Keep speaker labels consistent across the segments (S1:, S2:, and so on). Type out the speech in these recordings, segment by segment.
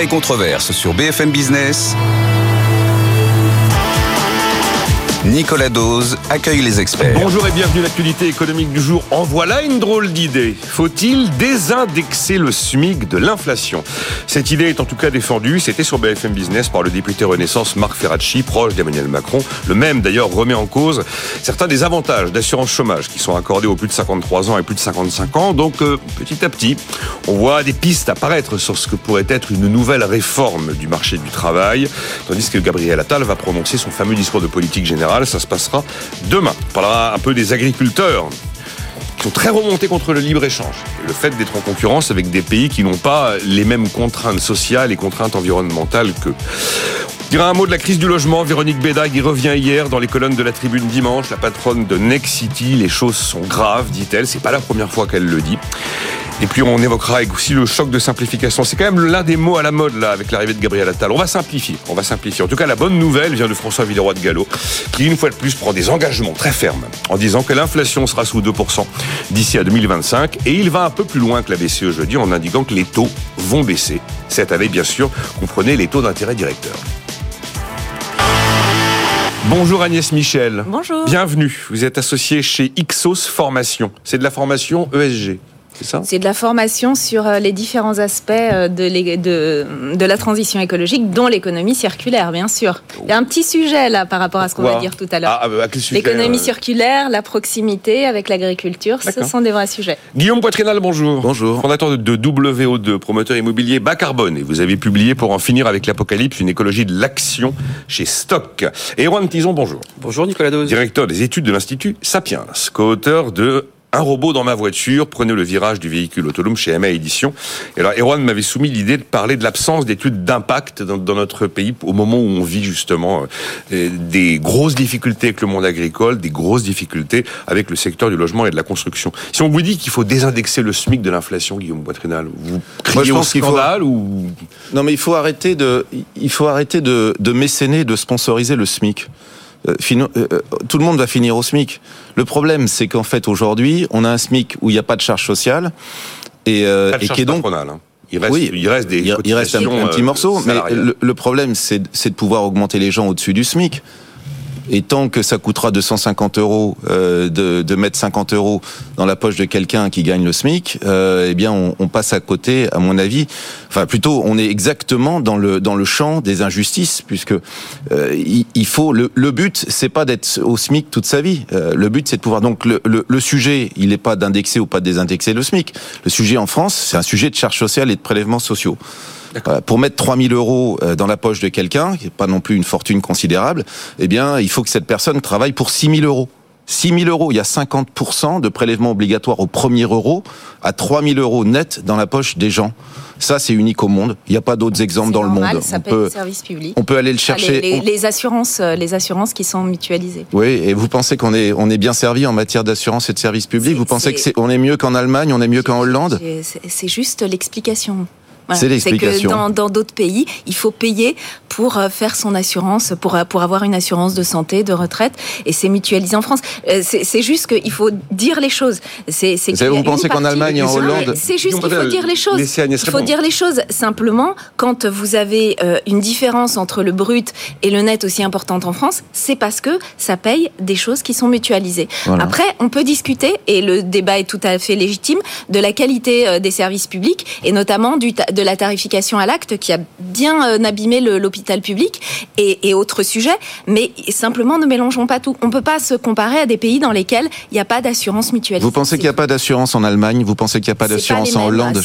S1: Et controverse sur BFM Business. Nicolas Dose accueille les experts.
S2: Bonjour et bienvenue à l'actualité économique du jour. En voilà une drôle d'idée. Faut-il désindexer le SMIC de l'inflation? Cette idée est en tout cas défendue. C'était sur BFM Business par le député Renaissance Marc Ferracci, proche d'Emmanuel Macron. Le même d'ailleurs remet en cause certains des avantages d'assurance chômage qui sont accordés aux plus de 53 ans et plus de 55 ans. Donc euh, petit à petit, on voit des pistes apparaître sur ce que pourrait être une nouvelle réforme du marché du travail, tandis que Gabriel Attal va prononcer son fameux discours de politique générale ça se passera demain. On parlera un peu des agriculteurs qui sont très remontés contre le libre-échange. Le fait d'être en concurrence avec des pays qui n'ont pas les mêmes contraintes sociales et contraintes environnementales que dira un mot de la crise du logement. Véronique Bédag y revient hier dans les colonnes de la tribune dimanche. La patronne de Next City, les choses sont graves, dit-elle. C'est pas la première fois qu'elle le dit. Et puis on évoquera aussi le choc de simplification. C'est quand même l'un des mots à la mode là avec l'arrivée de Gabriel Attal. On va simplifier, on va simplifier. En tout cas, la bonne nouvelle vient de François Villeroy de Gallo, qui une fois de plus prend des engagements très fermes en disant que l'inflation sera sous 2% d'ici à 2025. Et il va un peu plus loin que la BCE jeudi en indiquant que les taux vont baisser. Cette année, bien sûr, comprenez les taux d'intérêt directeurs. Bonjour Agnès Michel.
S3: Bonjour.
S2: Bienvenue. Vous êtes associé chez Ixos Formation. C'est de la formation ESG.
S3: C'est de la formation sur euh, les différents aspects euh, de, de, de la transition écologique, dont l'économie circulaire, bien sûr. Il y a un petit sujet là par rapport à ce qu'on va dire tout à l'heure.
S2: Ah, bah,
S3: l'économie euh circulaire, la proximité avec l'agriculture, ce sont des vrais sujets.
S2: Guillaume Poitrinal, bonjour.
S4: Bonjour.
S2: Fondateur de WO2, promoteur immobilier bas carbone. Et vous avez publié pour en finir avec l'apocalypse une écologie de l'action chez Stock. Et Erwan Tison, bonjour.
S4: Bonjour Nicolas Dose.
S2: Directeur des études de l'Institut Sapiens, co-auteur de un robot dans ma voiture, prenez le virage du véhicule autonome chez MA Édition. Et alors, Erwan m'avait soumis l'idée de parler de l'absence d'études d'impact dans, notre pays au moment où on vit justement euh, des grosses difficultés avec le monde agricole, des grosses difficultés avec le secteur du logement et de la construction. Si on vous dit qu'il faut désindexer le SMIC de l'inflation, Guillaume Poitrinal, vous criez au scandale ou
S4: Non, mais il faut arrêter de, il faut arrêter de, de mécéner, de sponsoriser le SMIC. Euh, euh, euh, tout le monde va finir au SMIC. Le problème, c'est qu'en fait, aujourd'hui, on a un SMIC où il n'y a pas de charge sociale.
S2: Et, et qui est donc... Hein. Il reste,
S4: oui,
S2: il reste des
S4: il reste un, petit morceau, mais le, le problème, c'est de pouvoir augmenter les gens au-dessus du SMIC. Et tant que ça coûtera 250 euros euh, de, de, mettre 50 euros dans la poche de quelqu'un qui gagne le SMIC, euh, eh bien, on, on, passe à côté, à mon avis. Enfin, plutôt, on est exactement dans le dans le champ des injustices, puisque euh, il, faut le, le but, c'est pas d'être au SMIC toute sa vie. Euh, le but, c'est de pouvoir. Donc, le, le, le sujet, il n'est pas d'indexer ou pas de désindexer le SMIC. Le sujet en France, c'est un sujet de charges sociales et de prélèvements sociaux. Pour mettre 3000 euros euh, dans la poche de quelqu'un, qui n'est pas non plus une fortune considérable, eh bien, il faut que cette personne travaille pour 6000 euros. 6 000 euros, il y a 50% de prélèvement obligatoire au premier euro, à 3 000 euros net dans la poche des gens. Ça, c'est unique au monde. Il n'y a pas d'autres exemples dans le monde.
S3: Ça on peut, service public.
S4: On peut aller le chercher.
S3: les, assurances, euh, les assurances qui sont mutualisées.
S4: Oui, et vous pensez qu'on est, on est bien servi en matière d'assurance et de service public? Vous pensez que c'est, on est mieux qu'en Allemagne, on est mieux qu'en Hollande?
S3: C'est juste l'explication.
S4: C'est l'explication.
S3: que dans d'autres pays, il faut payer pour euh, faire son assurance, pour, euh, pour avoir une assurance de santé, de retraite, et c'est mutualisé en France. Euh, c'est juste qu'il faut dire les choses. C'est
S4: vous pensez qu'en Allemagne et en Hollande
S3: C'est juste qu'il faut dire les choses. Il faut dire les choses. Simplement, quand vous avez une différence entre le brut et le net aussi importante en France, c'est parce que ça paye des choses qui sont mutualisées. Après, on peut discuter, et le débat est tout à fait légitime, de la qualité des services publics, et notamment du, de la tarification à l'acte qui a bien euh, abîmé l'hôpital public et, et autres sujets. Mais simplement, ne mélangeons pas tout. On ne peut pas se comparer à des pays dans lesquels il n'y a pas d'assurance mutualisée.
S4: Vous pensez qu'il n'y a pas d'assurance en Allemagne? Vous pensez qu'il n'y a pas d'assurance en Hollande,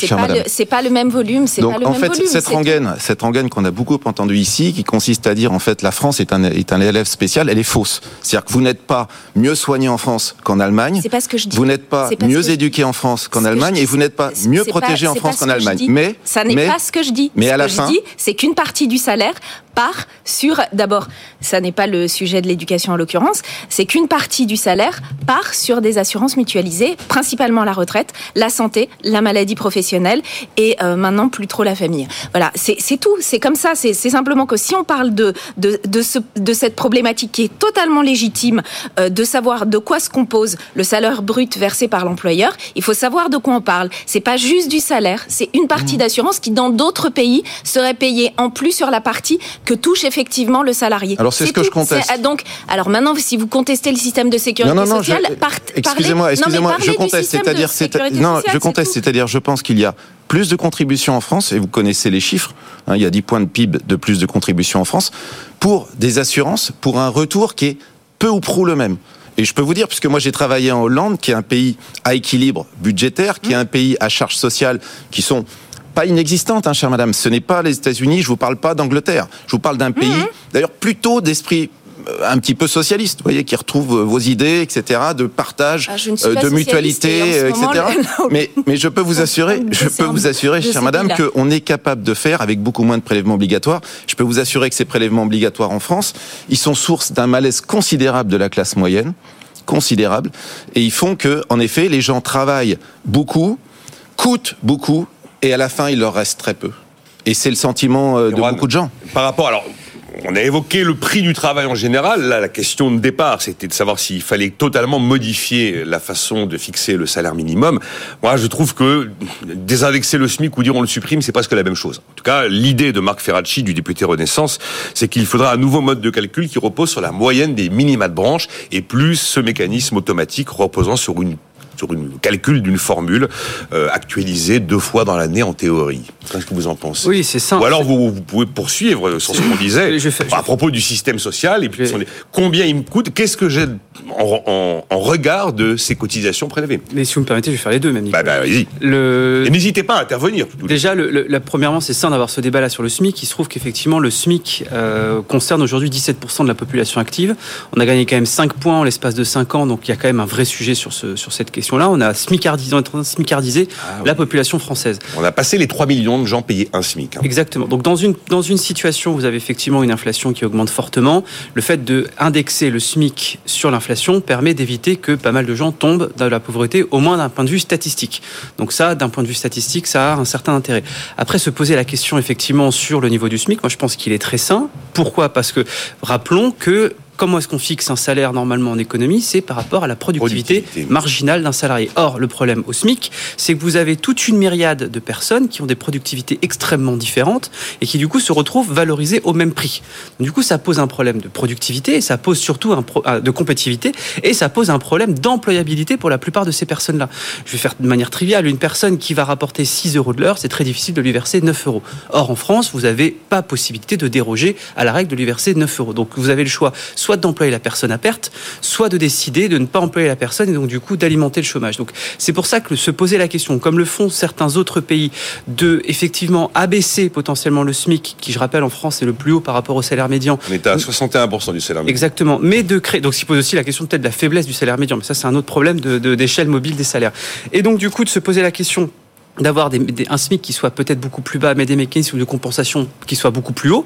S3: C'est pas le même volume.
S4: Donc,
S3: pas le
S4: en
S3: même
S4: fait,
S3: volume,
S4: cette rengaine, cette rengaine qu'on a beaucoup entendu ici, qui consiste à dire en fait la France est un, est un élève spécial, elle est fausse. C'est-à-dire que vous n'êtes pas mieux soigné en France qu'en Allemagne.
S3: Pas ce que je dis.
S4: Vous n'êtes pas, mieux éduqué en France qu'en Allemagne et vous n'êtes pas mieux protégé en France qu'en Allemagne.
S3: Mais ça n'est pas ce que je dis.
S4: Mais
S3: ce
S4: à la
S3: que
S4: fin,
S3: je dis, c'est qu'une partie du salaire part sur, d'abord, ça n'est pas le sujet de l'éducation en l'occurrence, c'est qu'une partie du salaire part sur des assurances mutualisées, principalement la retraite, la santé, la maladie professionnelle et euh, maintenant plus trop la famille. Voilà, c'est tout, c'est comme ça, c'est simplement que si on parle de, de, de, ce, de cette problématique qui est totalement légitime, euh, de savoir de quoi se compose le salaire brut versé par l'employeur, il faut savoir de quoi on parle. C'est pas juste du salaire, c'est une partie mmh. d'assurance qui dans d'autres pays serait payée en plus sur la partie que touche effectivement le salarié.
S4: Alors c'est ce que je conteste.
S3: Donc, alors maintenant, si vous contestez le système de sécurité
S4: non, non,
S3: sociale,
S4: excusez-moi, excusez-moi, je conteste, c'est-à-dire, non, je conteste, c'est-à-dire, je pense qu'il y a plus de contributions en France, et vous connaissez les chiffres, hein, il y a 10 points de PIB de plus de contributions en France, pour des assurances, pour un retour qui est peu ou prou le même. Et je peux vous dire, puisque moi j'ai travaillé en Hollande, qui est un pays à équilibre budgétaire, qui est un pays à charge sociale, qui sont pas inexistantes, hein, chère madame. Ce n'est pas les États-Unis, je vous parle pas d'Angleterre. Je vous parle d'un pays, mhm. d'ailleurs, plutôt d'esprit euh, un petit peu socialiste, vous voyez, qui retrouve euh, vos idées, etc., de partage, ah, de mutualité, etc. mais, mais je peux vous assurer, je peux vous assurer, chère madame, qu'on est capable de faire avec beaucoup moins de prélèvements obligatoires. Je peux vous assurer que ces prélèvements obligatoires en France, ils sont source d'un malaise considérable de la classe moyenne considérable et ils font que en effet les gens travaillent beaucoup coûtent beaucoup et à la fin, il leur reste très peu. Et c'est le sentiment euh, de beaucoup de gens.
S2: Par rapport, alors, on a évoqué le prix du travail en général. Là, la question de départ, c'était de savoir s'il fallait totalement modifier la façon de fixer le salaire minimum. Moi, je trouve que désindexer le SMIC ou dire on le supprime, c'est presque la même chose. En tout cas, l'idée de Marc Ferracci, du député Renaissance, c'est qu'il faudra un nouveau mode de calcul qui repose sur la moyenne des minima de branche et plus ce mécanisme automatique reposant sur une sur une calcul d'une formule euh, actualisée deux fois dans l'année en théorie. Qu'est-ce que vous en pensez
S5: Oui, c'est ça.
S2: Ou alors vous, pouvez poursuivre sur ce qu'on disait à propos du système social et puis combien il me coûte, qu'est-ce que j'ai en, regard de ces cotisations prélevées?
S5: Mais si vous me permettez, je vais faire les deux, même.
S2: Bah, bah vas-y. Le... Et n'hésitez pas à intervenir.
S5: Déjà, le, la, premièrement, c'est sain d'avoir ce débat-là sur le SMIC. Il se trouve qu'effectivement, le SMIC euh, concerne aujourd'hui 17% de la population active. On a gagné quand même 5 points en l'espace de 5 ans, donc il y a quand même un vrai sujet sur, ce, sur cette question-là. On a smicardisé, on est en train de smicardiser ah la population française.
S2: On a passé les 3 millions de gens payés un SMIC.
S5: Hein. Exactement. Donc dans une, dans une situation où vous avez effectivement une inflation qui augmente fortement, le fait de indexer le SMIC sur l'inflation permet d'éviter que pas mal de gens tombent dans la pauvreté, au moins d'un point de vue statistique. Donc ça, d'un point de vue statistique, ça a un certain intérêt. Après, se poser la question effectivement sur le niveau du SMIC, moi je pense qu'il est très sain. Pourquoi? Parce que rappelons que Comment est-ce qu'on fixe un salaire normalement en économie? C'est par rapport à la productivité, marginale d'un salarié. Or, le problème au SMIC, c'est que vous avez toute une myriade de personnes qui ont des productivités extrêmement différentes et qui du coup se retrouvent valorisées au même prix. Du coup, ça pose un problème de productivité, ça pose surtout un euh, de compétitivité et ça pose un problème d'employabilité pour la plupart de ces personnes-là. Je vais faire de manière triviale, une personne qui va rapporter 6 euros de l'heure, c'est très difficile de lui verser 9 euros. Or, en France, vous n'avez pas possibilité de déroger à la règle de lui verser 9 euros. Donc, vous avez le choix soit d'employer la personne à perte, soit de décider de ne pas employer la personne et donc du coup d'alimenter le chômage. Donc c'est pour ça que se poser la question, comme le font certains autres pays, de effectivement abaisser potentiellement le SMIC, qui je rappelle en France est le plus haut par rapport au salaire médian.
S2: On est à 61% du salaire médian.
S5: Exactement, mais de créer, donc il pose aussi la question peut-être de la faiblesse du salaire médian, mais ça c'est un autre problème d'échelle de, mobile des salaires. Et donc du coup de se poser la question d'avoir un SMIC qui soit peut-être beaucoup plus bas, mais des mécanismes de compensation qui soient beaucoup plus hauts,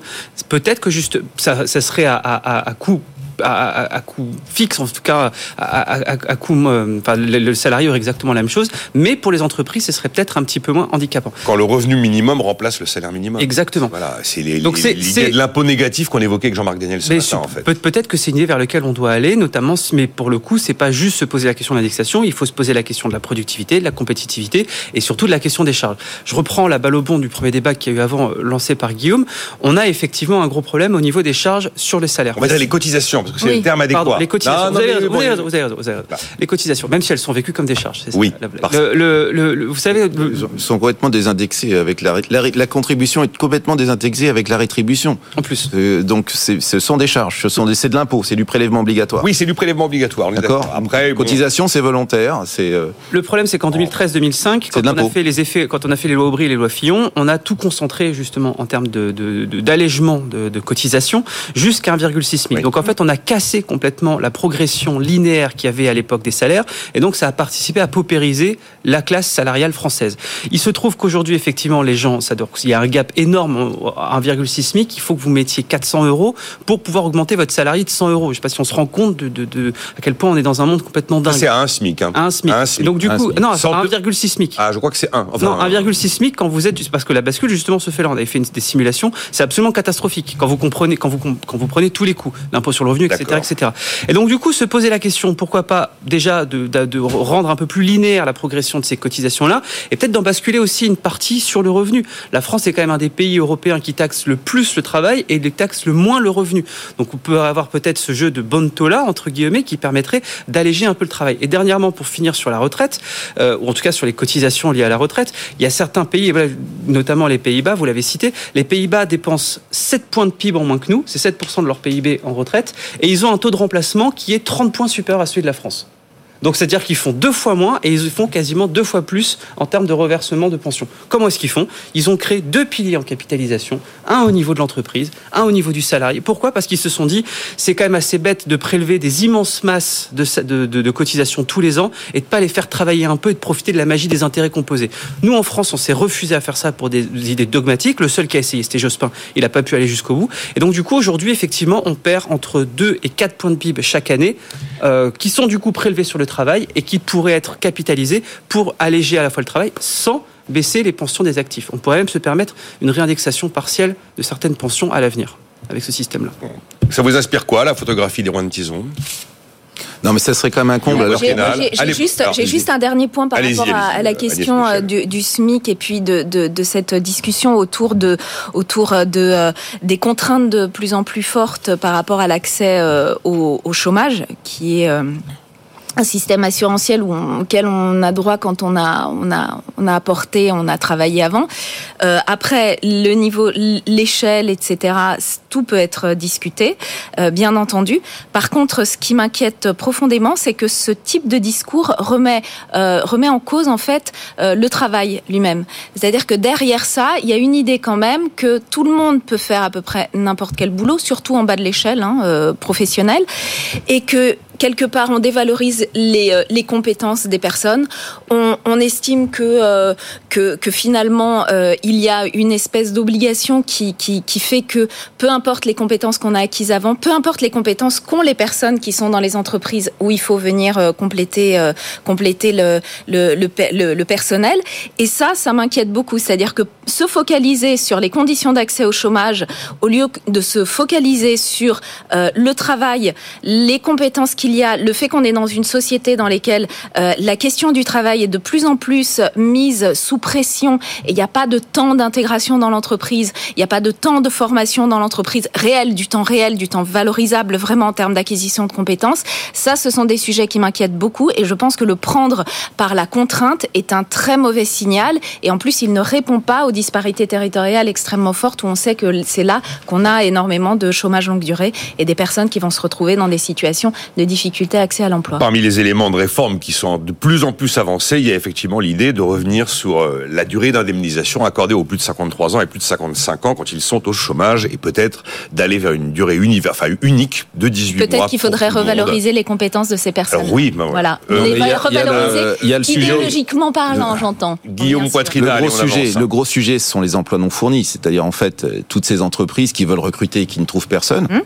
S5: peut-être que juste ça, serait à, à coût à, coût fixe, en tout cas à, coût, euh, enfin, le, salarié aurait exactement la même chose, mais pour les entreprises, ce serait peut-être un petit peu moins handicapant.
S2: Quand le revenu minimum remplace le salaire minimum.
S5: Exactement.
S2: Voilà, c'est l'idée de l'impôt négatif qu'on évoquait avec Jean-Marc Daniel ce matin, en fait.
S5: Peut-être que c'est une idée vers laquelle on doit aller, notamment, mais pour le coup, c'est pas juste se poser la question de l'indexation, il faut se poser la question de la productivité, de la compétitivité et surtout de la question des charges. Je reprends la balle au bon du premier débat qui a eu avant, euh, lancé par Guillaume. On a effectivement un gros problème au niveau des charges sur le salaire.
S2: On va dire les cotisations, parce que c'est le terme adéquat.
S5: les cotisations. vous, avez raison, Les cotisations, même si elles sont vécues comme des charges.
S2: Oui.
S5: vous savez,
S4: ils sont complètement désindexés avec la, la, contribution est complètement désindexée avec la rétribution.
S5: En plus.
S4: Euh, donc ce sont des charges, ce sont c'est de l'impôt, c'est du prélèvement obligatoire.
S2: Oui, c'est du prélèvement obligatoire.
S4: D'accord. Après, cotisation, c'est volontaire. C'est. Euh,
S5: le problème, c'est qu'en 2013-2005, quand on a fait les effets, quand on a fait les lois Aubry et les lois Fillon, on a tout concentré justement en termes de d'allègement de, de, de, cotisation jusqu'à 1,6 000. Donc en fait, on a cassé complètement la progression linéaire qu'il y avait à l'époque des salaires, et donc ça a participé à paupériser la classe salariale française. Il se trouve qu'aujourd'hui, effectivement, les gens, ça il y a un gap énorme, 1,6 SMIC, il faut que vous mettiez 400 euros pour pouvoir augmenter votre salarié de 100 euros. Je ne sais pas si on se rend compte de, de, de, à quel point on est dans un monde complètement dingue.
S2: C'est à un SMIC. Hein.
S5: Un SMIC. donc du coup, non, c'est 1,6 SMIC.
S2: Ah, je crois que c'est 1.
S5: non, 1,6 SMIC quand vous êtes, parce que la bascule justement se fait là. On avait fait une, des simulations, c'est absolument catastrophique quand vous comprenez, quand vous quand vous prenez tous les coûts, l'impôt sur le revenu, etc., etc. Et donc du coup, se poser la question, pourquoi pas déjà de, de rendre un peu plus linéaire la progression de ces cotisations-là, et peut-être d'en basculer aussi une partie sur le revenu. La France est quand même un des pays européens qui taxe le plus le travail et les taxe le moins le revenu. Donc on peut avoir peut-être ce jeu de bonne là entre guillemets qui permettrait d'alléger un peu le travail. Et dernièrement, pour finir sur la retraite, euh, ou en tout cas sur les cotisations liées à la retraite, il y a certains pays, notamment les Pays-Bas, vous l'avez cité, les Pays-Bas dépensent 7 points de PIB en moins que nous, c'est 7% de leur PIB en retraite, et ils ont un taux de remplacement qui est 30 points supérieur à celui de la France. Donc c'est-à-dire qu'ils font deux fois moins et ils font quasiment deux fois plus en termes de reversement de pension. Comment est-ce qu'ils font? Ils ont créé deux piliers en capitalisation, un au niveau de l'entreprise, un au niveau du salarié. Pourquoi? Parce qu'ils se sont dit, c'est quand même assez bête de prélever des immenses masses de, cotisations tous les ans et de pas les faire travailler un peu et de profiter de la magie des intérêts composés. Nous, en France, on s'est refusé à faire ça pour des, idées dogmatiques. Le seul qui a essayé, c'était Jospin. Il n'a pas pu aller jusqu'au bout. Et donc, du coup, aujourd'hui, effectivement, on perd entre 2 et 4 points de PIB chaque année, euh, qui sont du coup prélevés sur le travail et qui pourrait être capitalisé pour alléger à la fois le travail sans baisser les pensions des actifs. On pourrait même se permettre une réindexation partielle de certaines pensions à l'avenir avec ce système-là.
S2: Ça vous inspire quoi, la photographie des rois de Tison
S4: non, mais ça serait quand même un comble.
S3: J'ai juste, juste, un dernier point par rapport à, la question euh, du, du, SMIC et puis de, de, de, cette discussion autour de, autour de, euh, des contraintes de plus en plus fortes par rapport à l'accès euh, au, au, chômage, qui est un système assurantiel auquel on a droit quand on a on a on a apporté, on a travaillé avant. Euh, après le niveau, l'échelle, etc. Tout peut être discuté, euh, bien entendu. Par contre, ce qui m'inquiète profondément, c'est que ce type de discours remet euh, remet en cause en fait euh, le travail lui-même. C'est-à-dire que derrière ça, il y a une idée quand même que tout le monde peut faire à peu près n'importe quel boulot, surtout en bas de l'échelle hein, euh, professionnelle, et que quelque part, on dévalorise les, euh, compétences des personnes. On, estime que, euh, finalement, euh, il y a une espèce d'obligation qui, fait que peu importe les compétences qu'on a acquises avant, peu importe les compétences qu'ont les personnes qui sont dans les entreprises où il faut venir compléter, le, le personnel. Et ça, ça m'inquiète beaucoup. C'est-à-dire que se focaliser sur les conditions d'accès au chômage au lieu de se focaliser sur le travail, les compétences qu'il il y a le fait qu'on est dans une société dans laquelle euh, la question du travail est de plus en plus mise sous pression et il n'y a pas de temps d'intégration dans l'entreprise, il n'y a pas de temps de formation dans l'entreprise réel, du temps réel, du temps valorisable vraiment en termes d'acquisition de compétences. Ça, ce sont des sujets qui m'inquiètent beaucoup et je pense que le prendre par la contrainte est un très mauvais signal et en plus il ne répond pas aux disparités territoriales extrêmement fortes où on sait que c'est là qu'on a énormément de chômage longue durée et des personnes qui vont se retrouver dans des situations de difficulté difficulté à l'emploi.
S2: Parmi les éléments de réforme qui sont de plus en plus avancés, il y a effectivement l'idée de revenir sur euh, la durée d'indemnisation accordée aux plus de 53 ans et plus de 55 ans quand ils sont au chômage et peut-être d'aller vers une durée enfin, unique de 18 mois.
S3: Peut-être qu'il faudrait revaloriser les compétences de ces personnes.
S2: oui, ben
S3: voilà. Euh,
S4: il y a, revaloriser
S3: il y a le sujet idéologiquement parlant, j'entends.
S2: Guillaume Poitrina,
S4: le gros sujet, le gros sujet, ce sont les emplois non fournis, c'est-à-dire en fait euh, toutes ces entreprises qui veulent recruter et qui ne trouvent personne. Hum.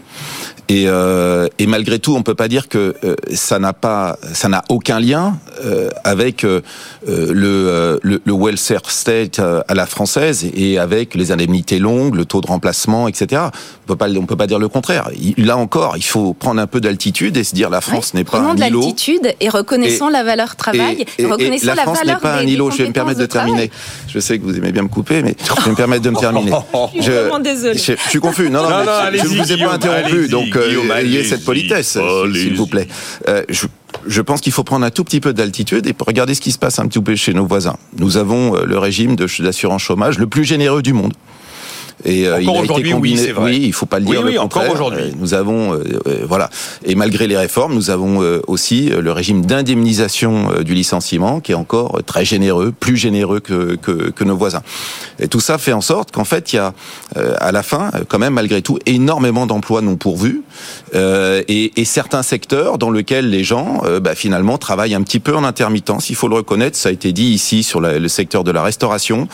S4: Et, euh, et, malgré tout, on peut pas dire que euh, ça n'a pas, ça n'a aucun lien euh, avec euh, le, le, le, welfare state à la française et avec les indemnités longues, le taux de remplacement, etc. On peut pas, on peut pas dire le contraire. Là encore, il faut prendre un peu d'altitude et se dire la France n'est pas un îlot.
S3: de l'altitude et reconnaissons la valeur travail,
S4: et, la, France n'est pas un îlot. Je vais me permettre de, terminer. Je sais que vous aimez bien me couper, mais je vais me permettre de me terminer.
S3: je, suis vraiment désolé.
S4: Je, suis confus. Non, non, non, je ne vous ai pas interrompu, donc ayez cette politesse, s'il vous plaît. Euh, je, je pense qu'il faut prendre un tout petit peu d'altitude et regarder ce qui se passe un petit peu chez nos voisins. Nous avons euh, le régime d'assurance chômage le plus généreux du monde. Et il a été combiné. Oui, oui, il faut pas le dire.
S2: Oui, encore aujourd'hui.
S4: Nous avons, voilà. Et malgré les réformes, nous avons aussi le régime d'indemnisation du licenciement qui est encore très généreux, plus généreux que, que, que nos voisins. Et tout ça fait en sorte qu'en fait, il y a à la fin, quand même, malgré tout, énormément d'emplois non pourvus et, et, certains secteurs dans lesquels les gens, bah, finalement, travaillent un petit peu en intermittence. Il faut le reconnaître. Ça a été dit ici sur le secteur de la restauration.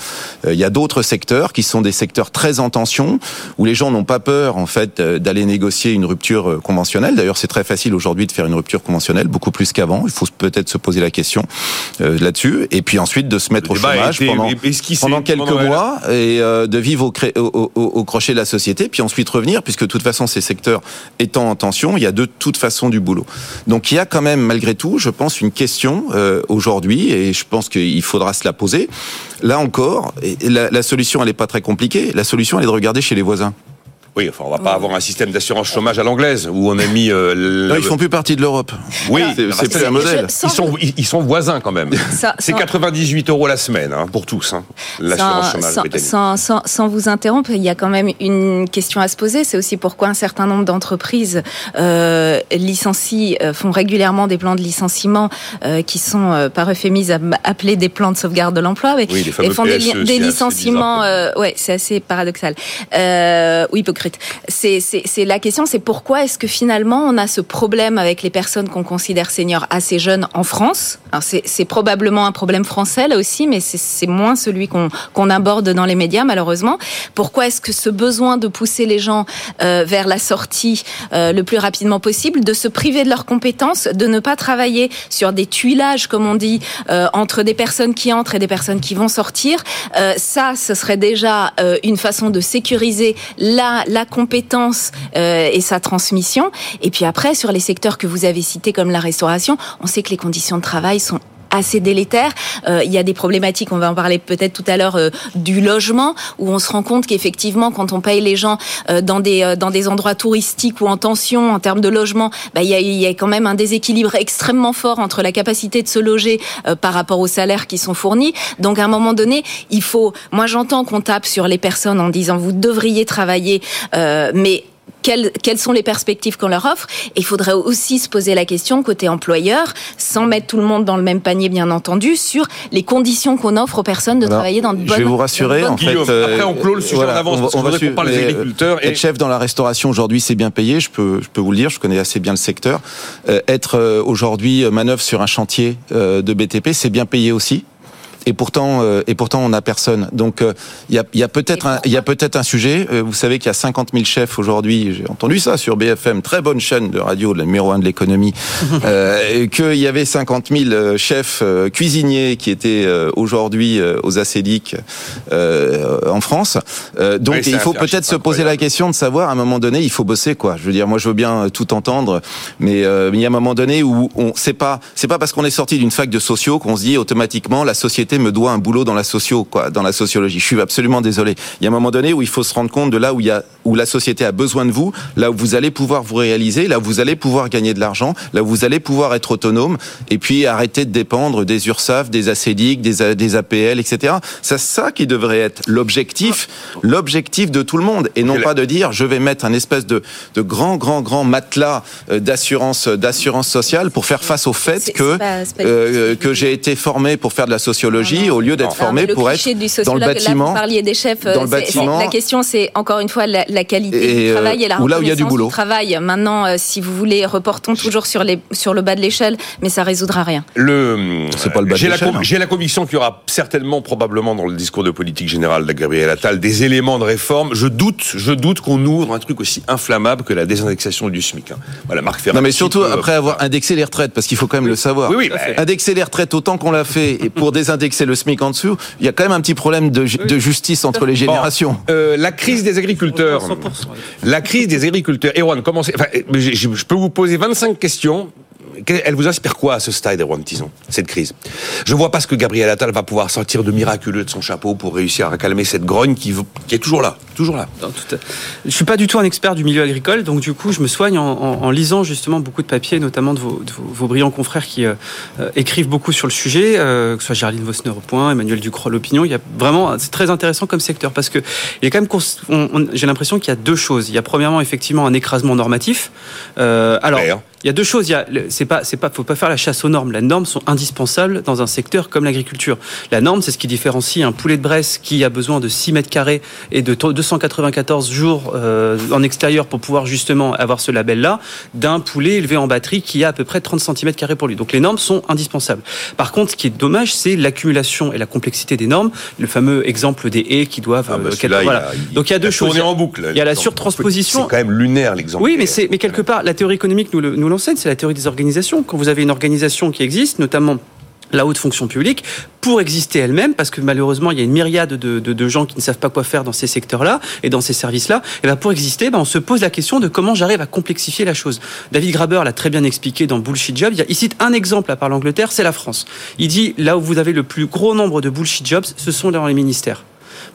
S4: il y a d'autres secteurs qui sont des secteurs très en tension où les gens n'ont pas peur en fait d'aller négocier une rupture conventionnelle. D'ailleurs, c'est très facile aujourd'hui de faire une rupture conventionnelle, beaucoup plus qu'avant. Il faut peut-être se poser la question là-dessus, et puis ensuite de se mettre au chômage pendant, pendant quelques mois et de vivre au, au, crochet de la société, puis ensuite revenir, puisque de toute façon ces secteurs étant en tension, il y a de toute façon du boulot. Donc il y a quand même malgré tout, je pense, une question aujourd'hui, et je pense qu'il faudra se la poser. Là encore, la, la solution elle n'est pas très compliquée. La solution elle est de regarder chez les voisins.
S2: Oui, enfin, on va pas avoir un système d'assurance chômage à l'anglaise où on a mis. Euh,
S4: non, ils font plus partie de l'Europe.
S2: Oui, c'est plus un modèle. Ils sont, ils sont voisins quand même. C'est 98 euros la semaine hein, pour tous, hein, l'assurance chômage
S3: sans, sans, sans, vous interrompre, il y a quand même une question à se poser. C'est aussi pourquoi un certain nombre d'entreprises euh, licencient, euh, font régulièrement des plans de licenciement euh, qui sont, euh, par euphémisme, appelés des plans de sauvegarde de l'emploi.
S2: Oui,
S3: et font des, des licenciements. ouais, c'est assez paradoxal. C'est la question, c'est pourquoi est-ce que finalement on a ce problème avec les personnes qu'on considère seniors assez jeunes en France? C'est probablement un problème français là aussi, mais c'est moins celui qu'on aborde dans les médias malheureusement. Pourquoi est-ce que ce besoin de pousser les gens euh, vers la sortie euh, le plus rapidement possible, de se priver de leurs compétences, de ne pas travailler sur des tuilages comme on dit euh, entre des personnes qui entrent et des personnes qui vont sortir, ça, ce serait déjà une façon de sécuriser la la compétence et sa transmission. Et puis après, sur les secteurs que vous avez cités comme la restauration, on sait que les conditions de travail sont assez délétères. Euh, il y a des problématiques, on va en parler peut-être tout à l'heure, euh, du logement, où on se rend compte qu'effectivement, quand on paye les gens euh, dans des dans des endroits touristiques ou en tension en termes de logement, bah, il, y a, il y a quand même un déséquilibre extrêmement fort entre la capacité de se loger par rapport aux salaires qui sont fournis. Donc à un moment donné, il faut. Moi, j'entends qu'on tape sur les personnes en disant vous devriez travailler, mais quelles, quelles, sont les perspectives qu'on leur offre. Et il faudrait aussi se poser la question côté employeur, sans mettre tout le monde dans le même panier, bien entendu, sur les conditions qu'on offre aux personnes de travailler dans de bonnes.
S4: Je vais vous rassurer. En fait,
S2: euh, après, on clôt le sujet en avance. On, va, on parler des agriculteurs.
S4: Être chef dans la restauration aujourd'hui, c'est bien payé. Je peux, je peux vous le dire. Je connais assez bien le secteur. Euh, être euh, aujourd'hui manœuvre sur un chantier de BTP, c'est bien payé aussi et pourtant euh, et pourtant on n'a personne. Donc euh, il y a, y a peut-être il y a peut-être un sujet. Euh, vous savez qu'il y a 50 000 chefs aujourd'hui. J'ai entendu ça sur BFM, très bonne chaîne de radio, le numéro un de l'économie. euh, qu'il y avait 50 000 chefs cuisiniers qui étaient aujourd'hui aux acédiques en France. donc il faut peut-être se poser la question de savoir à un moment donné, il faut bosser quoi. Je veux dire, moi je veux bien tout entendre, mais il y a un moment donné où on c'est pas c'est pas parce qu'on est sorti d'une fac de sociaux qu'on se dit automatiquement la société me doit un boulot dans la socio, quoi, dans la sociologie. Je suis absolument désolé. Il y a un moment donné où il faut se rendre compte de là où il y a, où la société a besoin de vous, là où vous allez pouvoir vous réaliser, là où vous allez pouvoir gagner de l'argent, là où vous allez pouvoir être autonome, et puis arrêter de dépendre des URSAF, des ACDIC, des, des APL, etc. C'est ça qui devrait être l'objectif, l'objectif de tout le monde, et non pas de dire je vais mettre un espèce de, de grand, grand, grand matelas euh, d'assurance, d'assurance sociale pour faire face au fait que, euh, que j'ai été formé pour faire de la sociologie au lieu d'être formé pour être dans le bâtiment. vous
S3: parliez des chefs. Dans le bâtiment. La question, c'est encore une fois la, qualité du travail et la
S4: là où il y a du, boulot.
S3: du travail. Maintenant, euh, si vous voulez, reportons toujours sur, les, sur le bas de l'échelle, mais ça résoudra rien.
S2: Le, c'est pas le bas j'ai, la, hein. j'ai la conviction qu'il y aura certainement, probablement, dans le discours de politique générale de Gabriel Attal, des éléments de réforme. Je doute, je doute qu'on ouvre un truc aussi inflammable que la désindexation du SMIC. Hein. Voilà, Marc Ferrand.
S4: Non, mais surtout après avoir indexé les retraites, parce qu'il faut quand même le savoir.
S2: Oui, oui,
S4: bah, indexer les retraites autant qu'on l'a fait et pour désindexer le SMIC en dessous, il y a quand même un petit problème de, justice entre les générations.
S2: Euh, la crise des agriculteurs. La crise des agriculteurs. Erwan, comment enfin, je, peux vous poser 25 questions elle vous inspire quoi à ce stade, Erwan Tison, cette crise? Je vois pas ce que Gabriel Attal va pouvoir sortir de miraculeux de son chapeau pour réussir à calmer cette grogne qui, qui est toujours là, toujours là.
S5: Tout je suis pas du tout un expert du milieu agricole, donc du coup, je me soigne en, lisant justement beaucoup de papiers, notamment de vos, brillants confrères qui euh, écrivent beaucoup sur le sujet, que ce soit Gerline Vosner au point, Emmanuel Ducrot l'opinion. Il y a vraiment, c'est très intéressant comme secteur parce que il y a quand même, j'ai l'impression qu'il y a deux choses. Il y a premièrement effectivement un écrasement normatif. alors. Il y a deux choses. Il y a, c'est pas, c'est pas, faut pas faire la chasse aux normes. Les normes sont indispensables dans un secteur comme l'agriculture. La norme, c'est ce qui différencie un poulet de Bresse qui a besoin de 6 mètres carrés et de 294 jours euh, en extérieur pour pouvoir justement avoir ce label-là, d'un poulet élevé en batterie qui a à peu près 30 cm carrés pour lui. Donc les normes sont indispensables. Par contre, ce qui est dommage, c'est l'accumulation et la complexité des normes. Le fameux exemple des haies qui doivent. Ah bah
S2: euh, voilà. Donc il y a deux choses. en boucle.
S5: Il y a la surtransposition.
S2: C'est quand même lunaire l'exemple.
S5: Oui, mais c'est, mais quelque part, la théorie économique nous, nous l'enseigne, c'est la théorie des organisations. Quand vous avez une organisation qui existe, notamment la haute fonction publique pour exister elle-même, parce que malheureusement il y a une myriade de, de, gens qui ne savent pas quoi faire dans ces secteurs-là et dans ces services-là. Et ben pour exister, ben on se pose la question de comment j'arrive à complexifier la chose. David Graber l'a très bien expliqué dans Bullshit Jobs. Il cite un exemple à part l'Angleterre, c'est la France. Il dit là où vous avez le plus gros nombre de bullshit jobs, ce sont dans les ministères.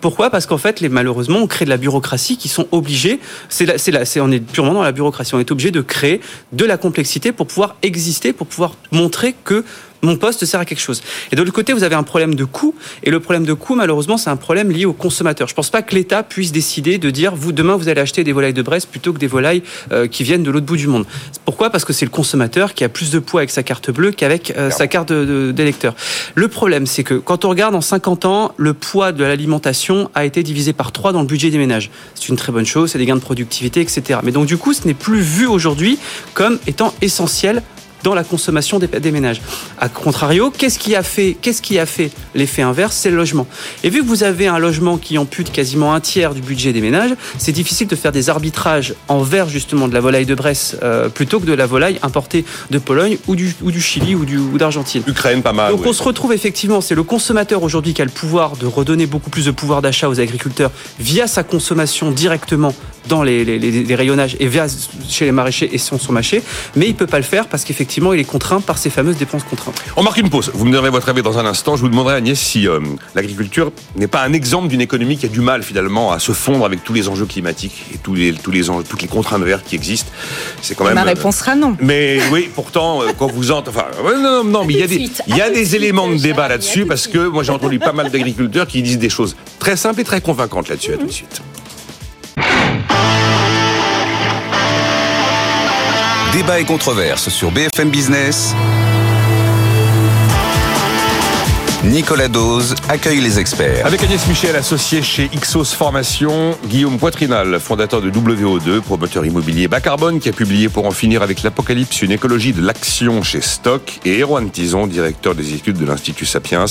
S5: Pourquoi? Parce qu'en fait, les, malheureusement, on crée de la bureaucratie qui sont obligés. C'est c'est c'est, on est purement dans la bureaucratie. On est obligé de créer de la complexité pour pouvoir exister, pour pouvoir montrer que mon poste sert à quelque chose. Et de l'autre côté, vous avez un problème de coût. Et le problème de coût, malheureusement, c'est un problème lié au consommateur. Je ne pense pas que l'État puisse décider de dire, vous, demain, vous allez acheter des volailles de Brest plutôt que des volailles euh, qui viennent de l'autre bout du monde. Pourquoi? Parce que c'est le consommateur qui a plus de poids avec sa carte bleue qu'avec euh, sa carte d'électeur. Le problème, c'est que quand on regarde en 50 ans, le poids de l'alimentation a été divisé par 3 dans le budget des ménages. C'est une très bonne chose, c'est des gains de productivité, etc. Mais donc, du coup, ce n'est plus vu aujourd'hui comme étant essentiel dans la consommation des, ménages. A contrario, qu'est-ce qui a fait, qu'est-ce qui a fait l'effet inverse? C'est le logement. Et vu que vous avez un logement qui ampute quasiment un tiers du budget des ménages, c'est difficile de faire des arbitrages envers justement de la volaille de Bresse euh, plutôt que de la volaille importée de Pologne ou du, ou du Chili ou d'Argentine.
S2: Ukraine, pas mal.
S5: Donc on se retrouve effectivement, c'est le consommateur aujourd'hui qui a le pouvoir de redonner beaucoup plus de pouvoir d'achat aux agriculteurs via sa consommation directement dans les, les, rayonnages et via chez les maraîchers et son marché, mais il peut pas le faire parce qu'effectivement il est contraint par ces fameuses dépenses contraintes.
S2: On marque une pause. Vous me donnerez votre avis dans un instant. Je vous demanderai Agnès si euh, l'agriculture n'est pas un exemple d'une économie qui a du mal finalement à se fondre avec tous les enjeux climatiques et tous les tous les enjeux, toutes les contraintes vertes qui existent.
S3: C'est quand même. Ma réponse sera non.
S2: Mais oui, pourtant euh, quand vous entendez, enfin non, non, mais il y a des il y a des éléments de débat là-dessus parce que moi j'ai entendu pas mal d'agriculteurs qui disent des choses très simples et très convaincantes là-dessus. À tout de suite.
S1: Débat et controverse sur BFM Business. Nicolas Dose accueille les experts.
S2: Avec Agnès Michel, associé chez Ixos Formation, Guillaume Poitrinal, fondateur de WO2, promoteur immobilier bas carbone, qui a publié pour en finir avec l'apocalypse une écologie de l'action chez Stock, et Erwan Tison, directeur des études de l'Institut Sapiens,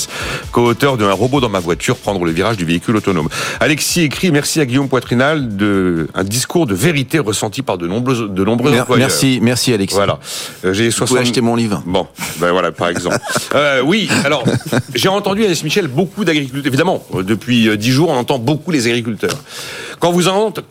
S2: co-auteur d'un robot dans ma voiture, prendre le virage du véhicule autonome. Alexis écrit merci à Guillaume Poitrinal de un discours de vérité ressenti par de nombreux de nombreux employeurs.
S4: Merci, merci Alexis.
S2: Voilà.
S4: Euh, j'ai 60... Vous acheter mon livre.
S2: Bon, ben voilà par exemple. euh, oui, alors j'ai entendu, Agnès Michel, beaucoup d'agriculteurs. Évidemment, euh, depuis euh, dix jours, on entend beaucoup les agriculteurs. Quand vous,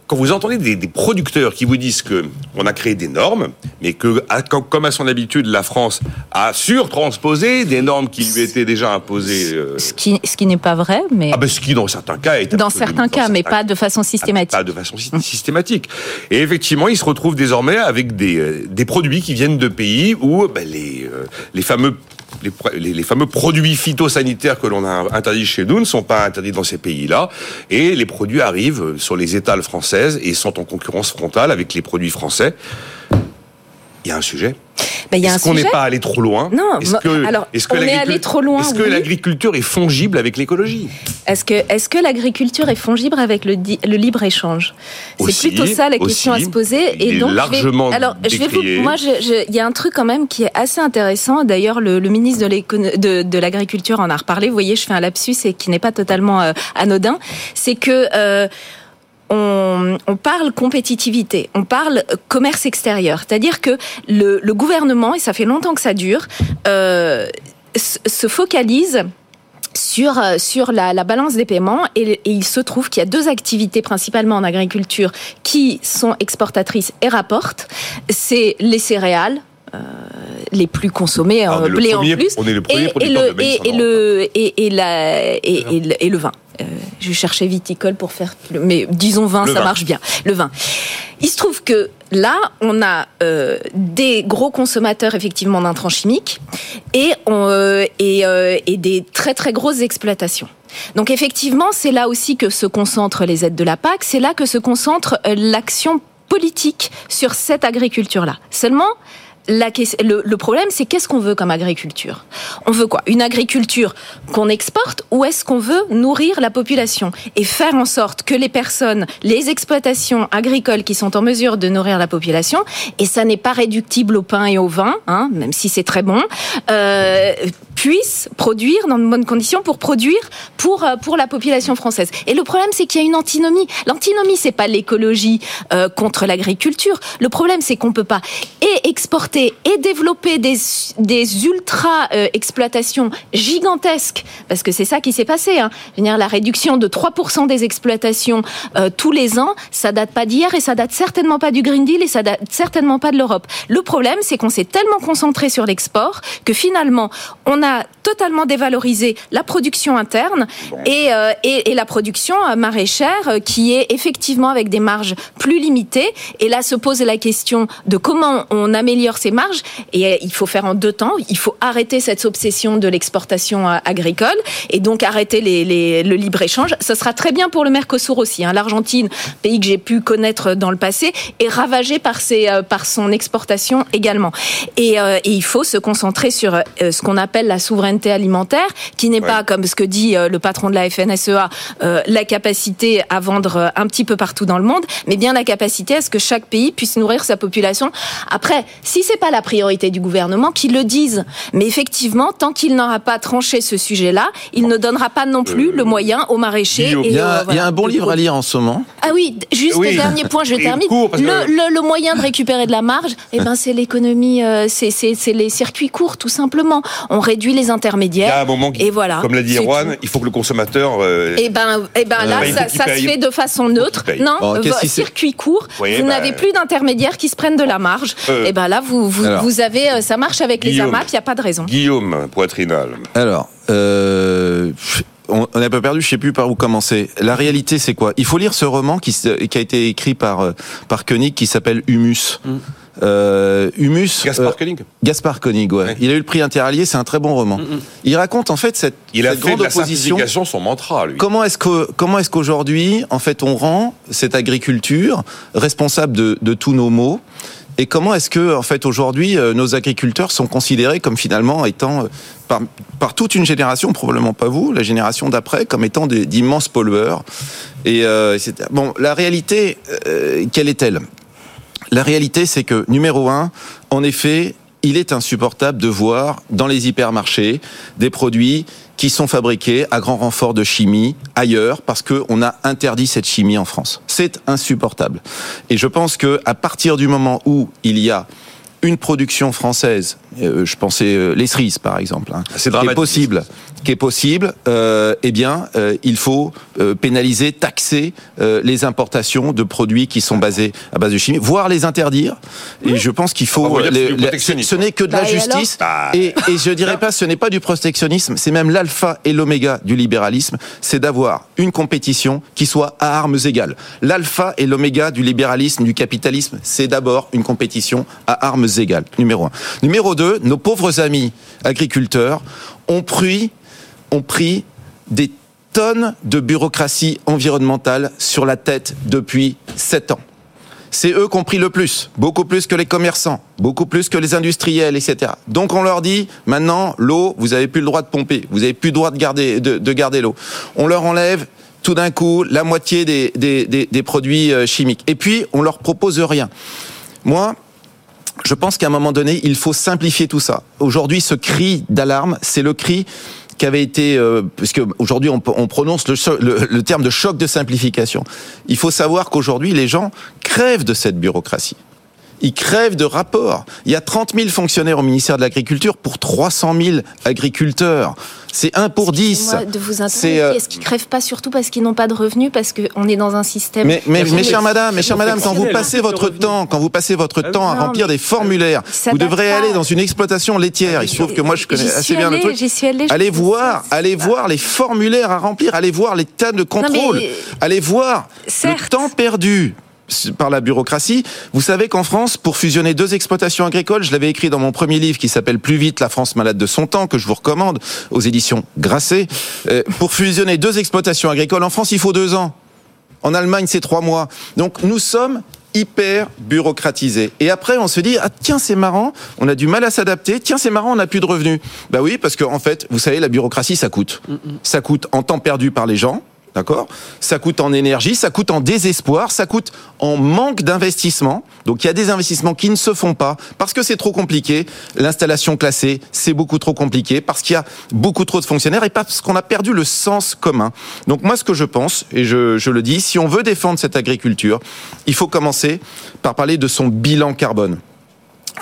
S2: quand vous entendez des, producteurs qui vous disent que on a créé des normes, mais que, comme à son habitude, la France a surtransposé des normes qui lui étaient déjà imposées.
S3: Euh, ce qui, ce qui n'est pas vrai, mais.
S2: Ah ben, ce qui, dans certains cas, est.
S3: Dans certains cas, mais pas de façon systématique.
S2: Pas de façon systématique. Et effectivement, ils se retrouvent désormais avec des, des produits qui viennent de pays où ben, les, les fameux les, fameux produits phytosanitaires que l'on a interdits chez nous ne sont pas interdits dans ces pays-là. Et les produits arrivent sur les étals françaises et sont en concurrence frontale avec les produits français. Il y a un sujet. Ben, est-ce qu'on n'est pas allé trop loin
S3: Non. Est-ce que, alors, est-ce que on est allé trop loin.
S2: Est-ce que l'agriculture est fongible avec l'écologie
S3: Est-ce que, est-ce que l'agriculture est fongible avec le, le libre échange? C'est plutôt ça la question à se poser.
S2: Et donc, largement
S3: je vais, alors, je vais vous, moi, il y a un truc quand même qui est assez intéressant. D'ailleurs, le, ministre de, de, de l'agriculture en a reparlé. Vous voyez, je fais un lapsus et qui n'est pas totalement euh, anodin. C'est que euh, on, parle compétitivité, on parle commerce extérieur. C'est-à-dire que le, gouvernement, et ça fait longtemps que ça dure, euh, se focalise sur sur la, balance des paiements et, il se trouve qu'il y a deux activités principalement en agriculture qui sont exportatrices et rapportent. C'est les céréales les plus consommés,
S2: ah,
S3: blé en plus.
S2: On est le premier
S3: et, le, et, le, et, la, et, le vin. Je cherchais viticole pour faire, mais disons vin, ça marche bien. Le vin. Il se trouve que là, on a euh, des gros consommateurs effectivement d'intrants chimiques et, euh, euh, et, des très très grosses exploitations. Donc effectivement, c'est là aussi que se concentrent les aides de la PAC, c'est là que se concentre l'action politique sur cette agriculture-là. Seulement, le, problème, c'est qu'est-ce qu'on veut comme agriculture? On veut quoi? Une agriculture qu'on exporte ou est-ce qu'on veut nourrir la population et faire en sorte que les personnes, les exploitations agricoles qui sont en mesure de nourrir la population, et ça n'est pas réductible au pain et au vin, hein, même si c'est très bon, euh, puissent produire dans de bonnes conditions pour produire pour euh, pour la population française. Et le problème, c'est qu'il y a une antinomie. L'antinomie, c'est pas l'écologie euh, contre l'agriculture. Le problème, c'est qu'on peut pas et exporter et développer des, des ultra euh, exploitations gigantesques, parce que c'est ça qui s'est passé. Hein. La réduction de 3% des exploitations tous les ans, ça date pas d'hier et ça date certainement pas du Green Deal et ça date certainement pas de l'Europe. Le problème, c'est qu'on s'est tellement concentré sur l'export que finalement, on a totalement dévalorisé la production interne et, euh, et, et, la production maraîchère qui est effectivement avec des marges plus limitées. Et là se pose la question de comment on améliore ses marges. Et euh, il faut faire en deux temps. Il faut arrêter cette obsession de l'exportation euh, agricole et donc arrêter les, le libre-échange. Ça sera très bien pour le Mercosur aussi. Hein. L'Argentine, pays que j'ai pu connaître dans le passé, est ravagé par, ses, euh, par son exportation également. Et, il faut se concentrer sur ce qu'on appelle la souveraineté alimentaire, qui n'est pas, comme ce que dit le patron de la FNSEA, la capacité à vendre un petit peu partout dans le monde, mais bien la capacité à ce que chaque pays puisse nourrir sa population. Après, si c'est pas la priorité du gouvernement, qu'ils le disent. Mais effectivement, tant qu'il n'aura pas tranché ce sujet-là, il ne donnera pas non plus le moyen aux maraîchers.
S4: il, y a, il y a un bon livre à lire en ce moment.
S3: Ah oui, juste le dernier point, je termine. le, moyen de récupérer de la marge, eh ben, c'est l'économie, euh, c'est les circuits courts, tout simplement. On réduit les intermédiaires. Il y a un moment et voilà.
S2: Comme l'a dit Erwan, il faut que le consommateur.
S3: Euh, eh ben, eh ben là, ça, se fait de façon neutre. Non, bon, circuit court, vous bah, n'avez plus d'intermédiaires qui se prennent de la marge. Et eh ben là, vous vous, avez, euh, ça marche avec les AMAP, il n'y a pas de raison.
S2: Guillaume, poitrinal.
S4: Alors, euh, on, a pas perdu, je sais plus par où commencer. La réalité, c'est quoi? Il faut lire ce roman qui, qui, a été écrit par euh, par Koenig, qui s'appelle Humus. Mm. Euh, Humus.
S2: Gaspard Koenig.
S4: Gaspard Koenig, ouais. Il a eu le prix interallié, c'est un très bon roman. Mm, mm. Il raconte en fait cette,
S2: il a
S4: cette
S2: fait
S4: grande
S2: de la
S4: opposition.
S2: son mantra, lui.
S4: Comment est-ce que comment est-ce qu'aujourd'hui, en fait, on rend cette agriculture responsable de, de tous nos maux? Et comment est-ce que, en fait, aujourd'hui, euh, nos agriculteurs sont considérés comme finalement étant, euh, par, par toute une génération, probablement pas vous, la génération d'après, comme étant d'immenses pollueurs? Et euh, bon, la réalité, euh, quelle est-elle? La réalité, c'est que numéro un, en effet, il est insupportable de voir dans les hypermarchés des produits qui sont fabriqués à grand renfort de chimie ailleurs parce qu'on a interdit cette chimie en France. C'est insupportable. Et je pense que à partir du moment où il y a une production française, euh, je pensais euh, les cerises par exemple, hein, c'est possible, qui est possible, euh, eh bien, euh, il faut euh, pénaliser, taxer euh, les importations de produits qui sont basés à base de chimie, voire les interdire. Et je pense qu'il faut. ce n'est que de la bah, justice. Bah. Et, et, je dirais pas, ce n'est pas du protectionnisme, c'est même l'alpha et l'oméga du libéralisme, c'est d'avoir une compétition qui soit à armes égales. L'alpha et l'oméga du libéralisme, du capitalisme, c'est d'abord une compétition à armes égales. Numéro un. Numéro deux, nos pauvres amis agriculteurs ont pris ont pris des tonnes de bureaucratie environnementale sur la tête depuis sept ans. C'est eux qui ont pris le plus, beaucoup plus que les commerçants, beaucoup plus que les industriels, etc. Donc on leur dit, maintenant, l'eau, vous avez plus le droit de pomper, vous avez plus le droit de garder, de, garder l'eau. On leur enlève tout d'un coup la moitié des, des, des, produits euh, chimiques. Et puis, on leur propose rien. Moi, je pense qu'à un moment donné, il faut simplifier tout ça. Aujourd'hui, ce cri d'alarme, c'est le cri qui avait été, euh, puisque aujourd'hui on, on, prononce le, terme de choc de simplification. Il faut savoir qu'aujourd'hui les gens crèvent de cette bureaucratie. Ils crèvent de rapports. Il y a 30 000 fonctionnaires au ministère de l'Agriculture pour 300 000 agriculteurs. C'est 1 pour 10.
S3: de vous interroger, euh, est-ce qu'ils crèvent pas surtout parce qu'ils n'ont pas de revenus, parce qu'on est dans un système...
S4: Mais, mais, mais chère madame, mes chère madame, quand vous passez votre temps, quand vous passez votre ah temps à remplir des formulaires, vous devrez aller dans une exploitation laitière. Il se trouve que moi je connais assez bien le truc. Allez voir, allez voir les formulaires à remplir, allez voir les tas de contrôles, allez voir le temps perdu par la bureaucratie. Vous savez qu'en France, pour fusionner deux exploitations agricoles, je l'avais écrit dans mon premier livre qui s'appelle Plus vite, la France malade de son temps, que je vous recommande aux éditions Grasset. Euh, pour fusionner deux exploitations agricoles en France, il faut deux ans. En Allemagne, c'est trois mois. Donc nous sommes hyper bureaucratisés. Et après, on se dit, ah tiens, c'est marrant, on a du mal à s'adapter, tiens, c'est marrant, on n'a plus de revenus. Bah oui, parce qu'en en fait, vous savez, la bureaucratie, ça coûte. Ça coûte en temps perdu par les gens, D'accord? Ça coûte en énergie, ça coûte en désespoir, ça coûte en manque d'investissement. Donc il y a des investissements qui ne se font pas parce que c'est trop compliqué. L'installation classée, c'est beaucoup trop compliqué parce qu'il y a beaucoup trop de fonctionnaires et parce qu'on a perdu le sens commun. Donc moi ce que je pense, et je, je le dis, si on veut défendre cette agriculture, il faut commencer par parler de son bilan carbone.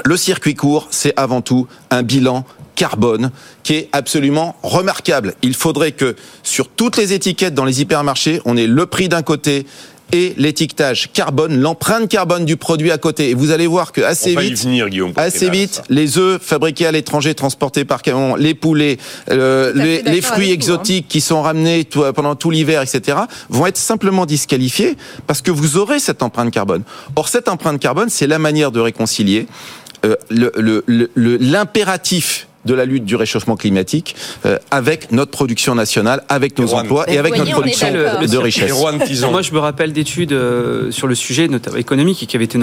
S4: Le circuit court, c'est avant tout un bilan carbone qui est absolument remarquable. Il faudrait que sur toutes les étiquettes dans les hypermarchés, on ait le prix d'un côté et l'étiquetage carbone, l'empreinte carbone du produit à côté. Et vous allez voir que assez vite, assez vite, les œufs fabriqués à l'étranger, transportés par camion, les poulets, euh, les, fruits hein. exotiques qui sont ramenés pendant tout l'hiver, etc., vont être simplement disqualifiés parce que vous aurez cette empreinte carbone. Or, cette empreinte carbone, c'est la manière de réconcilier euh, l'impératif de la lutte du réchauffement climatique euh, avec notre production nationale, avec nos emplois et avec notre production de richesse.
S5: Moi, je me rappelle d'études euh, sur le sujet, notamment économique, qui avaient été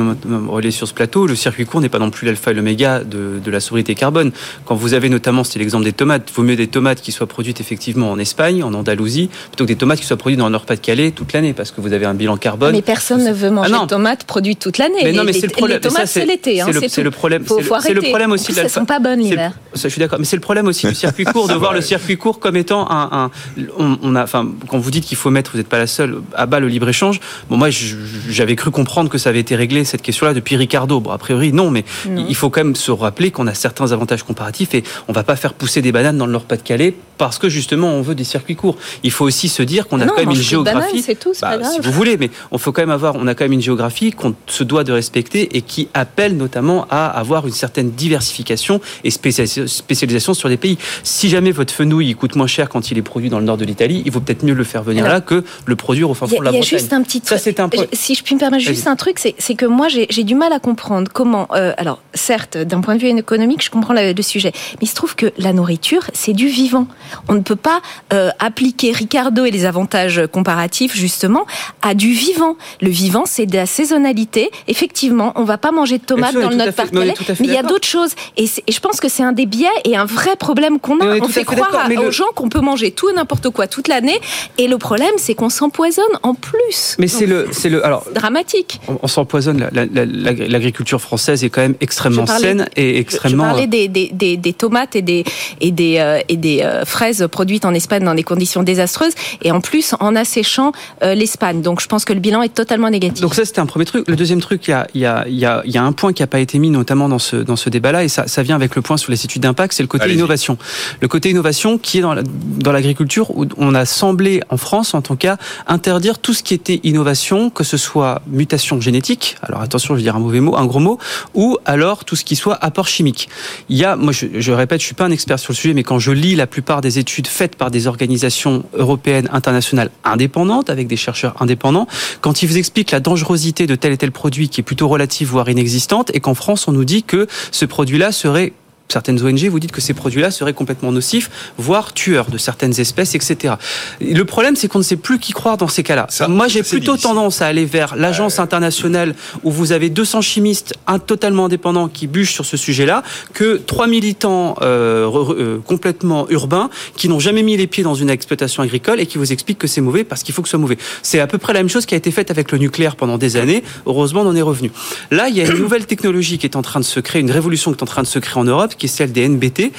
S5: relayées sur ce plateau. Le circuit court n'est pas non plus l'alpha et l'oméga de, de, la sobriété carbone. Quand vous avez notamment, c'était l'exemple des tomates, il vaut mieux des tomates qui soient produites effectivement en Espagne, en Andalousie, plutôt que des tomates qui soient produites dans le Nord-Pas-de-Calais toute l'année, parce que vous avez un bilan carbone.
S3: Mais personne ne veut manger ah de tomates produites toute l'année.
S5: Mais non, mais c'est le problème.
S3: Les tomates, c'est l'été.
S5: C'est le problème. C'est le problème aussi.
S3: Elles sont pas bonnes l'hiver
S5: je suis d'accord. Mais c'est le problème aussi du circuit court, de voir le circuit court comme étant un. on, a, enfin, quand vous dites qu'il faut mettre, vous n'êtes pas la seule, à bas le libre-échange, bon, moi, j'avais cru comprendre que ça avait été réglé, cette question-là, depuis Ricardo. Bon, a priori, non, mais il faut quand même se rappeler qu'on a certains avantages comparatifs et on va pas faire pousser des bananes dans le Nord-Pas-de-Calais parce que justement, on veut des circuits courts. Il faut aussi se dire qu'on a quand même une géographie.
S3: c'est tout,
S5: bah, si vous voulez, mais on faut quand même avoir, on a quand même une géographie qu'on se doit de respecter et qui appelle notamment à avoir une certaine diversification et spécialisation sur des pays. Si jamais votre fenouil coûte moins cher quand il est produit dans le nord de l'Italie, il vaut peut-être mieux le faire venir là que le produire au fin fond de la Bretagne.
S3: Il y a juste un petit truc. Ça, un... Si je puis me permettre juste un truc, c'est que moi j'ai du mal à comprendre comment. Euh, alors certes, d'un point de vue économique, je comprends le, sujet, mais il se trouve que la nourriture, c'est du vivant. On ne peut pas euh, appliquer Ricardo et les avantages comparatifs justement à du vivant. Le vivant, c'est de la saisonnalité. Effectivement, on va pas manger de tomates dans le Nord-Pas-de-Calais, mais il y a d'autres choses. Et, et je pense que c'est un des biais et un vrai problème qu'on a. On fait croire aux gens qu'on peut manger tout et n'importe quoi toute l'année. Et le problème, c'est qu'on s'empoisonne en plus.
S5: Mais c'est le, c'est le, alors
S3: dramatique.
S5: On, s'empoisonne. L'agriculture française est quand même extrêmement saine et extrêmement.
S3: Je parlais des, des, des, tomates et des et des euh, et des euh, fraises produites en Espagne dans des conditions désastreuses et en plus en asséchant euh, l'Espagne. Donc je pense que le bilan est totalement négatif.
S5: Donc ça c'était un premier truc. Le deuxième truc, il y a il y a il y a, y a un point qui n'a pas été mis notamment dans ce dans ce débat-là et ça ça vient avec le point sur les études d'impact, c'est le côté innovation. Le côté innovation qui est dans dans l'agriculture où on a semblé en France en tout cas interdire tout ce qui était innovation, que ce soit mutation génétique. Alors attention, je vais dire un mauvais mot, un gros mot, ou alors tout ce qui soit apport chimique. Il y a, moi je, je répète, je suis pas un expert sur le sujet, mais quand je lis la plupart des études faites par des organisations européennes, internationales indépendantes, avec des chercheurs indépendants, quand ils vous expliquent la dangerosité de tel et tel produit qui est plutôt relative, voire inexistante, et qu'en France on nous dit que ce produit-là serait certaines ONG vous dites que ces produits-là seraient complètement nocifs, voire tueurs de certaines espèces, etc. Le problème, c'est qu'on ne sait plus qui croire dans ces cas-là. Moi, j'ai plutôt tendance à aller vers l'agence internationale où vous avez 200 chimistes totalement indépendants qui bûchent sur ce sujet-là, que trois militants euh, euh, complètement urbains qui n'ont jamais mis les pieds dans une exploitation agricole et qui vous expliquent que c'est mauvais parce qu'il faut que ce soit mauvais. C'est à peu près la même chose qui a été faite avec le nucléaire pendant des années. Heureusement, on en est revenu. Là, il y a une nouvelle technologie qui est en train de se créer, une révolution qui est en train de se créer en Europe qui est celle des NBT,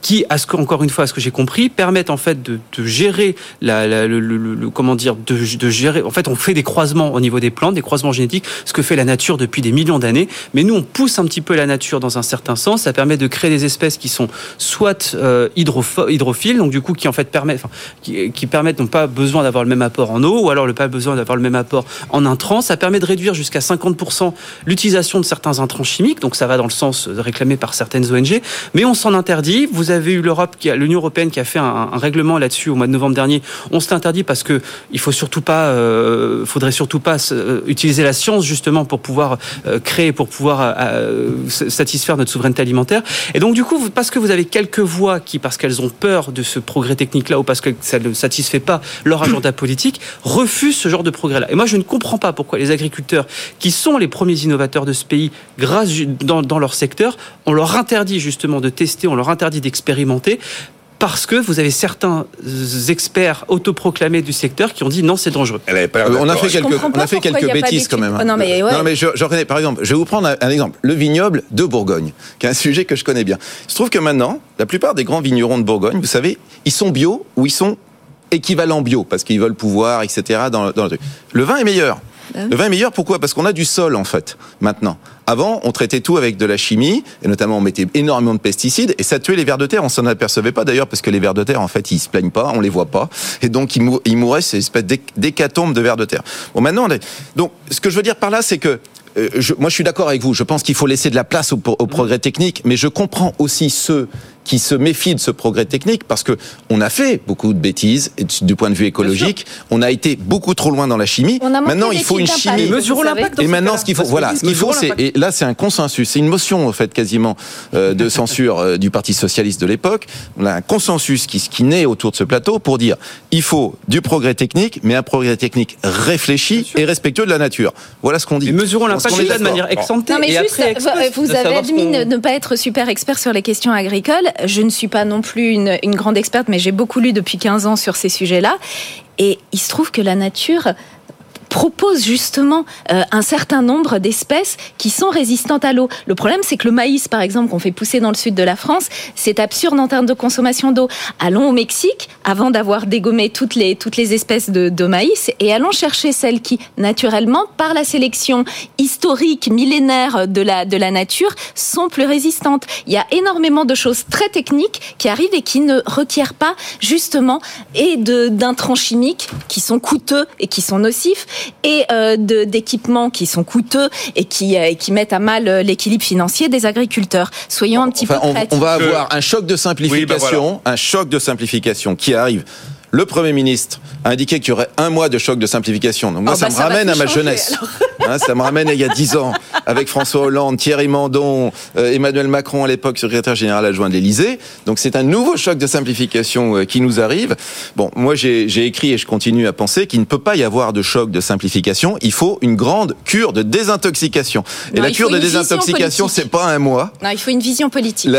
S5: qui, à ce que, encore une fois, à ce que j'ai compris, permettent en fait de, gérer la, le, comment dire, de, gérer. En fait, on fait des croisements au niveau des plantes, des croisements génétiques, ce que fait la nature depuis des millions d'années. Mais nous, on pousse un petit peu la nature dans un certain sens. Ça permet de créer des espèces qui sont soit euh, hydrophiles, donc du coup qui en fait permettent, qui, permettent n'ont pas besoin d'avoir le même apport en eau, ou alors le pas besoin d'avoir le même apport en intrants. Ça permet de réduire jusqu'à 50% l'utilisation de certains intrants chimiques. Donc ça va dans le sens réclamé par certaines ONG. Mais on s'en interdit. Vous vous avez eu l'Europe, l'Union européenne qui a fait un, règlement là-dessus au mois de novembre dernier. On s'est interdit parce que il faut surtout pas, euh, faudrait surtout pas euh, utiliser la science justement pour pouvoir euh, créer, pour pouvoir satisfaire notre souveraineté alimentaire. Et donc du coup, parce que vous avez quelques voix qui, parce qu'elles ont peur de ce progrès technique-là ou parce que ça ne satisfait pas leur agenda politique, refusent ce genre de progrès-là. Et moi, je ne comprends pas pourquoi les agriculteurs, qui sont les premiers innovateurs de ce pays, grâce dans, leur secteur, on leur interdit justement de tester, on leur interdit d'expérimenter expérimenté parce que vous avez certains experts autoproclamés du secteur qui ont dit non, c'est dangereux.
S4: Euh, on a fait quelques, on a fait quelques bêtises quand même. Hein. non, mais, non, mais je, je par exemple, je vais vous prendre un exemple. Le vignoble de Bourgogne, qui est un sujet que je connais bien. Il se trouve que maintenant, la plupart des grands vignerons de Bourgogne, vous savez, ils sont bio ou ils sont équivalents bio, parce qu'ils veulent pouvoir, etc. Dans, dans le truc. Le vin est meilleur. Ah le vin est meilleur, pourquoi? Parce qu'on a du sol, en fait, maintenant. Avant, on traitait tout avec de la chimie, et notamment on mettait énormément de pesticides, et ça tuait les vers de terre. On s'en apercevait pas d'ailleurs, parce que les vers de terre, en fait, ils se plaignent pas, on les voit pas, et donc ils, mou ils mouraient, c'est une espèce d'hécatombe de vers de terre. Bon, maintenant, on est... donc ce que je veux dire par là, c'est que euh, je, moi, je suis d'accord avec vous. Je pense qu'il faut laisser de la place au progrès technique, mais je comprends aussi ceux qui se méfient de ce progrès technique parce que on a fait beaucoup de bêtises du point de vue écologique. On a été beaucoup trop loin dans la chimie. Maintenant, il faut une chimie.
S5: Mesurons l'impact.
S4: Et maintenant, ce qu'il faut, voilà, ce qu'il faut, c'est et là, c'est un consensus, c'est une motion en fait quasiment euh, de censure euh, du Parti socialiste de l'époque. On a un consensus qui, qui naît autour de ce plateau pour dire il faut du progrès technique, mais un progrès technique réfléchi et respectueux de la nature. Voilà ce qu'on dit.
S5: mesurons l'impact de manière exemptée.
S3: Non, mais juste, vous avez admis ne pas être super expert sur les questions agricoles je ne suis pas non plus une, grande experte, mais j'ai beaucoup lu depuis 15 ans sur ces sujets-là. Et il se trouve que la nature propose justement euh, un certain nombre d'espèces qui sont résistantes à l'eau. Le problème, c'est que le maïs, par exemple, qu'on fait pousser dans le sud de la France, c'est absurde en termes de consommation d'eau. Allons au Mexique, avant d'avoir dégommé toutes les, toutes les espèces de, de, maïs, et allons chercher celles qui, naturellement, par la sélection historique, millénaire de la, de la nature, sont plus résistantes. Il y a énormément de choses très techniques qui arrivent et qui ne requièrent pas, justement, et d'intrants chimiques qui sont coûteux et qui sont nocifs, et euh, d'équipements qui sont coûteux et qui, euh, qui mettent à mal euh, l'équilibre financier des agriculteurs. Soyons un petit peu créatifs.
S4: On, va avoir un choc de bah simplification, un choc de simplification qui arrive le Premier ministre a indiqué qu'il y aurait un mois de choc de simplification. Donc moi, ça bah, me ramène à ma jeunesse. Hein, ça me ramène à il y a dix ans, avec François Hollande, Thierry Mandon, euh, Emmanuel Macron à l'époque, secrétaire général adjoint de l'Élysée. Donc c'est un nouveau choc de simplification euh, qui nous arrive. Bon, moi j'ai écrit et je continue à penser qu'il ne peut pas y avoir de choc de simplification. Il faut une grande cure de désintoxication. Et la cure de désintoxication, c'est pas un mois.
S3: Non, il faut une vision politique.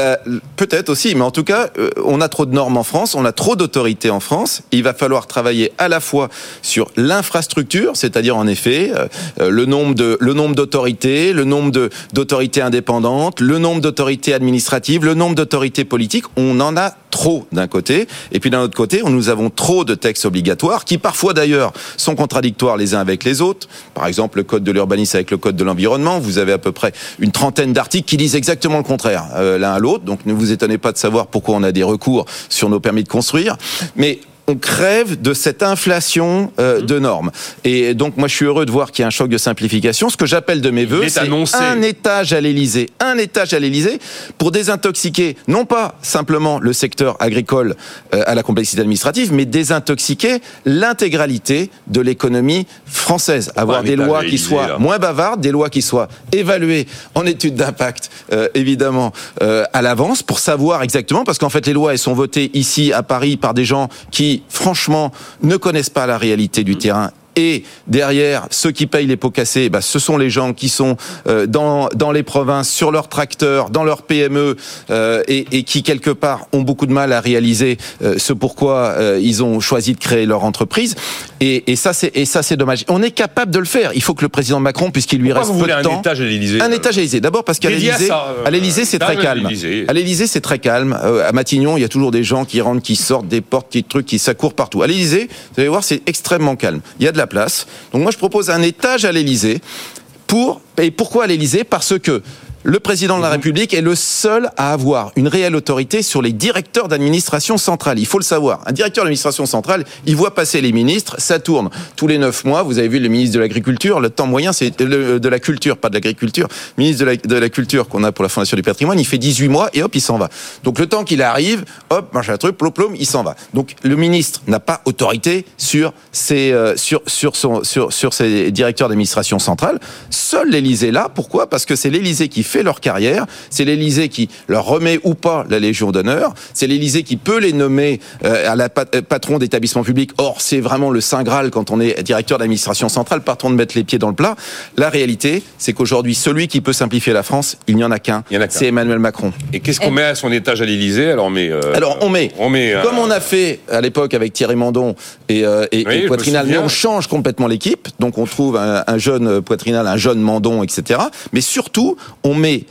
S4: Peut-être aussi, mais en tout cas, euh, on a trop de normes en France, on a trop d'autorités en France. Il va falloir travailler à la fois sur l'infrastructure, c'est-à-dire en effet le nombre de le nombre d'autorités, le nombre de d'autorités indépendantes, le nombre d'autorités administratives, le nombre d'autorités politiques. On en a trop d'un côté, et puis d'un autre côté, nous avons trop de textes obligatoires qui parfois d'ailleurs sont contradictoires les uns avec les autres. Par exemple, le code de l'urbanisme avec le code de l'environnement, vous avez à peu près une trentaine d'articles qui disent exactement le contraire euh, l'un à l'autre. Donc ne vous étonnez pas de savoir pourquoi on a des recours sur nos permis de construire. Mais on crève de cette inflation euh, de normes. Et donc, moi, je suis heureux de voir qu'il y a un choc de simplification. Ce que j'appelle de mes voeux, c'est un étage à l'Élysée, un étage à l'Élysée pour désintoxiquer non pas simplement le secteur agricole euh, à la complexité administrative, mais désintoxiquer l'intégralité de l'économie française. Avoir des lois qui soient moins bavardes, des lois qui soient évaluées en études d'impact, euh, évidemment, à l'avance pour savoir exactement, parce qu'en fait, les lois, elles sont votées ici à Paris par des gens qui franchement, ne connaissent pas la réalité du terrain Et derrière, ceux qui payent les pots cassés, bah, ce sont les gens qui sont euh, dans, dans les provinces, sur leurs tracteurs, dans leurs PME, euh, et, et, qui, quelque part, ont beaucoup de mal à réaliser euh, ce pourquoi ils ont choisi de créer leur entreprise. Et, et ça, c'est dommage. On est capable de le faire. Il faut que le président Macron, puisqu'il lui reste peu de temps...
S2: un étage à l'Élysée
S4: Un étage à l'Élysée. D'abord parce qu'à l'Élysée, c'est très calme. À l'Élysée, c'est très calme. À Matignon, il y a toujours des gens qui rentrent, qui sortent des portes, qui trucs, qui s'accourent partout. À l'Élysée, vous allez voir, c'est extrêmement calme. Il y a de la place. Donc moi, je propose un étage à l'Élysée pour et pourquoi à l'Élysée? Parce que le président de la République est le seul à avoir une réelle autorité sur les directeurs d'administration centrale. Il faut le savoir. Un directeur d'administration centrale, il voit passer les ministres, ça tourne tous les neuf mois. Vous avez vu le ministre de l'Agriculture, le temps moyen, c'est de la culture, pas de l'agriculture. Ministre de la, Culture qu'on a pour la Fondation du patrimoine, il fait 18 mois et hop, il s'en va. Donc le temps qu'il arrive, hop, machin truc, plom, plom, il s'en va. Donc le ministre n'a pas autorité sur ses, euh, sur, sur, son, sur, sur ses directeurs d'administration centrale. Seul l'Élysée là. Pourquoi? Parce que c'est l'Élysée qui fait leur carrière. C'est l'Élysée qui leur remet ou pas la Légion d'honneur. C'est l'Élysée qui peut les nommer euh, à la euh, patron d'établissement public. Or, c'est vraiment le saint graal quand on est directeur d'administration centrale. Partons de mettre les pieds dans le plat. La réalité, c'est qu'aujourd'hui, celui qui peut simplifier la France, il n'y en a qu'un. C'est Emmanuel Macron.
S2: Et qu'est-ce qu'on met à son étage à l'Élysée? Alors, on met. Euh,
S4: Alors, on met. On met comme on a fait à l'époque avec Thierry Mandon et, et, Poitrinal, mais on change complètement l'équipe. Donc, on trouve un, un jeune Poitrinal, un jeune Mandon, etc. Mais surtout, on met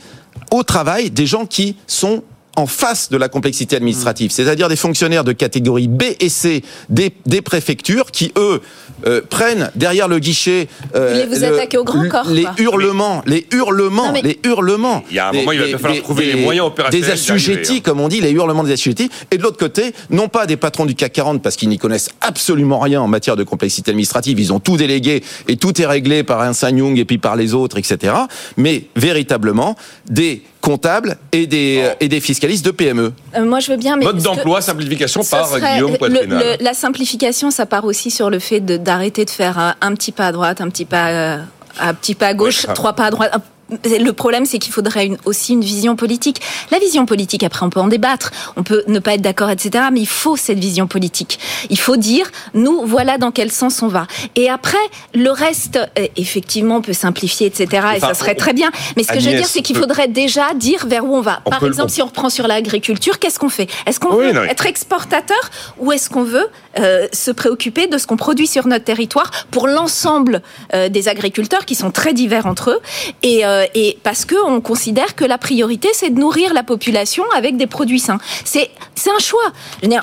S4: au travail des gens qui sont en face de la complexité administrative, c'est-à-dire des fonctionnaires de catégorie B et C des, des préfectures qui, eux, euh, prennent derrière le guichet
S3: euh, vous le, au grand corps,
S4: les hurlements, les hurlements, les hurlements.
S2: Il y a un moment, il va falloir trouver les moyens opérationnels.
S4: Des assujettis, hein. comme on dit, les hurlements des assujettis. Et de l'autre côté, non pas des patrons du CAC 40 parce qu'ils n'y connaissent absolument rien en matière de complexité administrative, ils ont tout délégué et tout est réglé par un Young et puis par les autres, etc. Mais véritablement des comptables et des, et des fiscalistes de PME.
S3: Euh, moi, je veux bien, mais...
S2: Mode d'emploi, simplification par Guillaume Poitrinal.
S3: la simplification, ça part aussi sur le fait d'arrêter de, faire un, un, petit pas à droite, un petit pas, euh, un petit pas à gauche, trois pas à droite le problème, c'est qu'il faudrait aussi une vision politique. La vision politique, après, on peut en débattre, on peut ne pas être d'accord, etc. Mais il faut cette vision politique. Il faut dire, nous, voilà dans quel sens on va. Et après, le reste, euh, effectivement, on peut simplifier, etc. et ça serait très bien. Mais ce que je veux dire, c'est qu'il faudrait déjà dire vers où on va. Par exemple, si on reprend sur l'agriculture, qu'est-ce qu'on fait? Est-ce qu'on veut être exportateur ou est-ce qu'on veut euh, se préoccuper de ce qu'on produit sur notre territoire pour l'ensemble euh, des agriculteurs qui sont très divers entre eux? Et euh, et parce que on considère que la priorité c'est de nourrir la population avec des produits sains. C'est c'est un choix.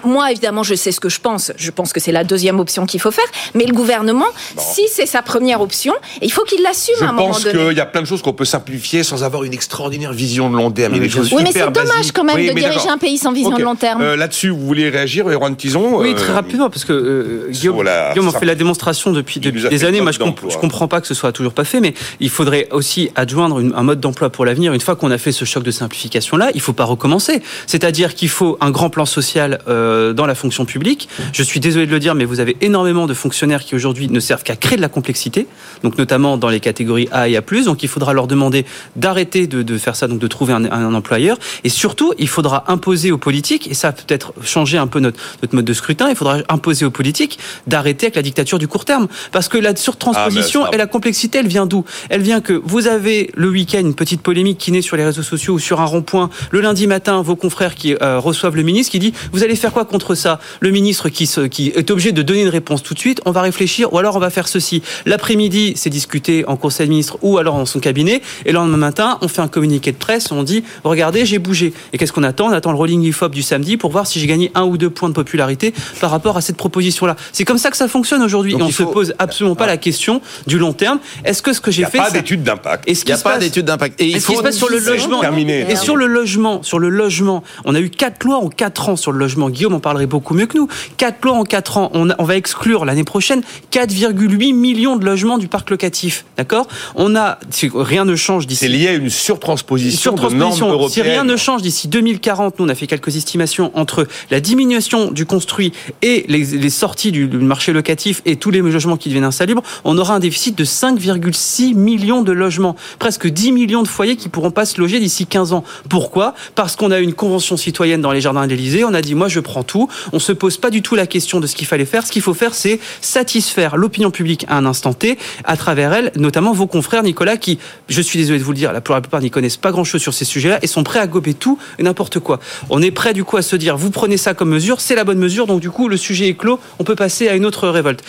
S3: moi évidemment je sais ce que je pense. Je pense que c'est la deuxième option qu'il faut faire. Mais le gouvernement, si c'est sa première option, il faut qu'il l'assume à un moment donné.
S2: Je pense qu'il y a plein de choses qu'on peut simplifier sans avoir une extraordinaire vision de long terme.
S3: Oui, mais c'est dommage quand même de diriger un pays sans vision de long terme.
S2: Euh, là-dessus, vous voulez réagir, Erwan Tison
S5: Oui, très euh, rapidement, parce que Guillaume, Guillaume fait la démonstration depuis, des années. Moi, je, je comprends pas que ce soit toujours pas fait, mais il faudrait aussi adjoindre un mode d'emploi pour l'avenir, une fois qu'on a fait ce choc de simplification-là, il ne faut pas recommencer. C'est-à-dire qu'il faut un grand plan social euh, dans la fonction publique. Je suis désolé de le dire, mais vous avez énormément de fonctionnaires qui aujourd'hui ne servent qu'à créer de la complexité, donc notamment dans les catégories A et A+. Donc il faudra leur demander d'arrêter de, faire ça, donc de trouver un, employeur. Et surtout, il faudra imposer aux politiques, et ça peut-être changer un peu notre, notre mode de scrutin, il faudra imposer aux politiques d'arrêter avec la dictature du court terme. Parce que la surtransposition ah, et la complexité, elle vient d'où? Elle vient que vous avez le week-end une petite polémique qui naît sur les réseaux sociaux ou sur un rond-point. Le lundi matin, vos confrères qui euh, reçoivent le ministre qui dit vous allez faire quoi contre ça? Le ministre qui, qui est obligé de donner une réponse tout de suite. On va réfléchir ou alors on va faire ceci. L'après-midi, c'est discuté en conseil de ministre ou alors dans son cabinet. Et le lendemain matin, on fait un communiqué de presse. On dit regardez, j'ai bougé. Et qu'est-ce qu'on attend? On attend le rolling IFOP du samedi pour voir si j'ai gagné un ou deux points de popularité par rapport à cette proposition-là. C'est comme ça que ça fonctionne aujourd'hui. On ne se pose absolument pas la question du long terme. Est-ce que ce que j'ai fait,
S2: il n'y a pas d'étude d'impact.
S5: Il n'y a pas d'étude d'impact. Et il faut se sur le logement. Et sur le logement, sur le logement, on a eu quatre lois en quatre ans sur le logement. Guillaume en parlerait beaucoup mieux que nous. Quatre lois en quatre ans. On, on va exclure l'année prochaine 4,8 millions de logements du parc locatif. D'accord? On a rien ne change d'ici.
S2: C'est lié à une surtransposition, de normes européennes.
S5: Si rien ne change d'ici 2040, nous on a fait quelques estimations entre la diminution du construit et les, les sorties du, du marché locatif et tous les logements qui deviennent insalubres, on aura un déficit de 5,6 millions de logements, presque presque 10 millions de foyers qui pourront pas se loger d'ici 15 ans. Pourquoi? Parce qu'on a une convention citoyenne dans les jardins de l'Élysée. On a dit, moi, je prends tout. On se pose pas du tout la question de ce qu'il fallait faire. Ce qu'il faut faire, c'est satisfaire l'opinion publique à un instant T, à travers elle, notamment vos confrères, Nicolas, qui, je suis désolé de vous le dire, la plupart n'y connaissent pas grand-chose sur ces sujets-là et sont prêts à gober tout et n'importe quoi. On est prêt, du coup, à se dire, vous prenez ça comme mesure, c'est la bonne mesure, donc du coup, le sujet est clos, on peut passer à une autre révolte.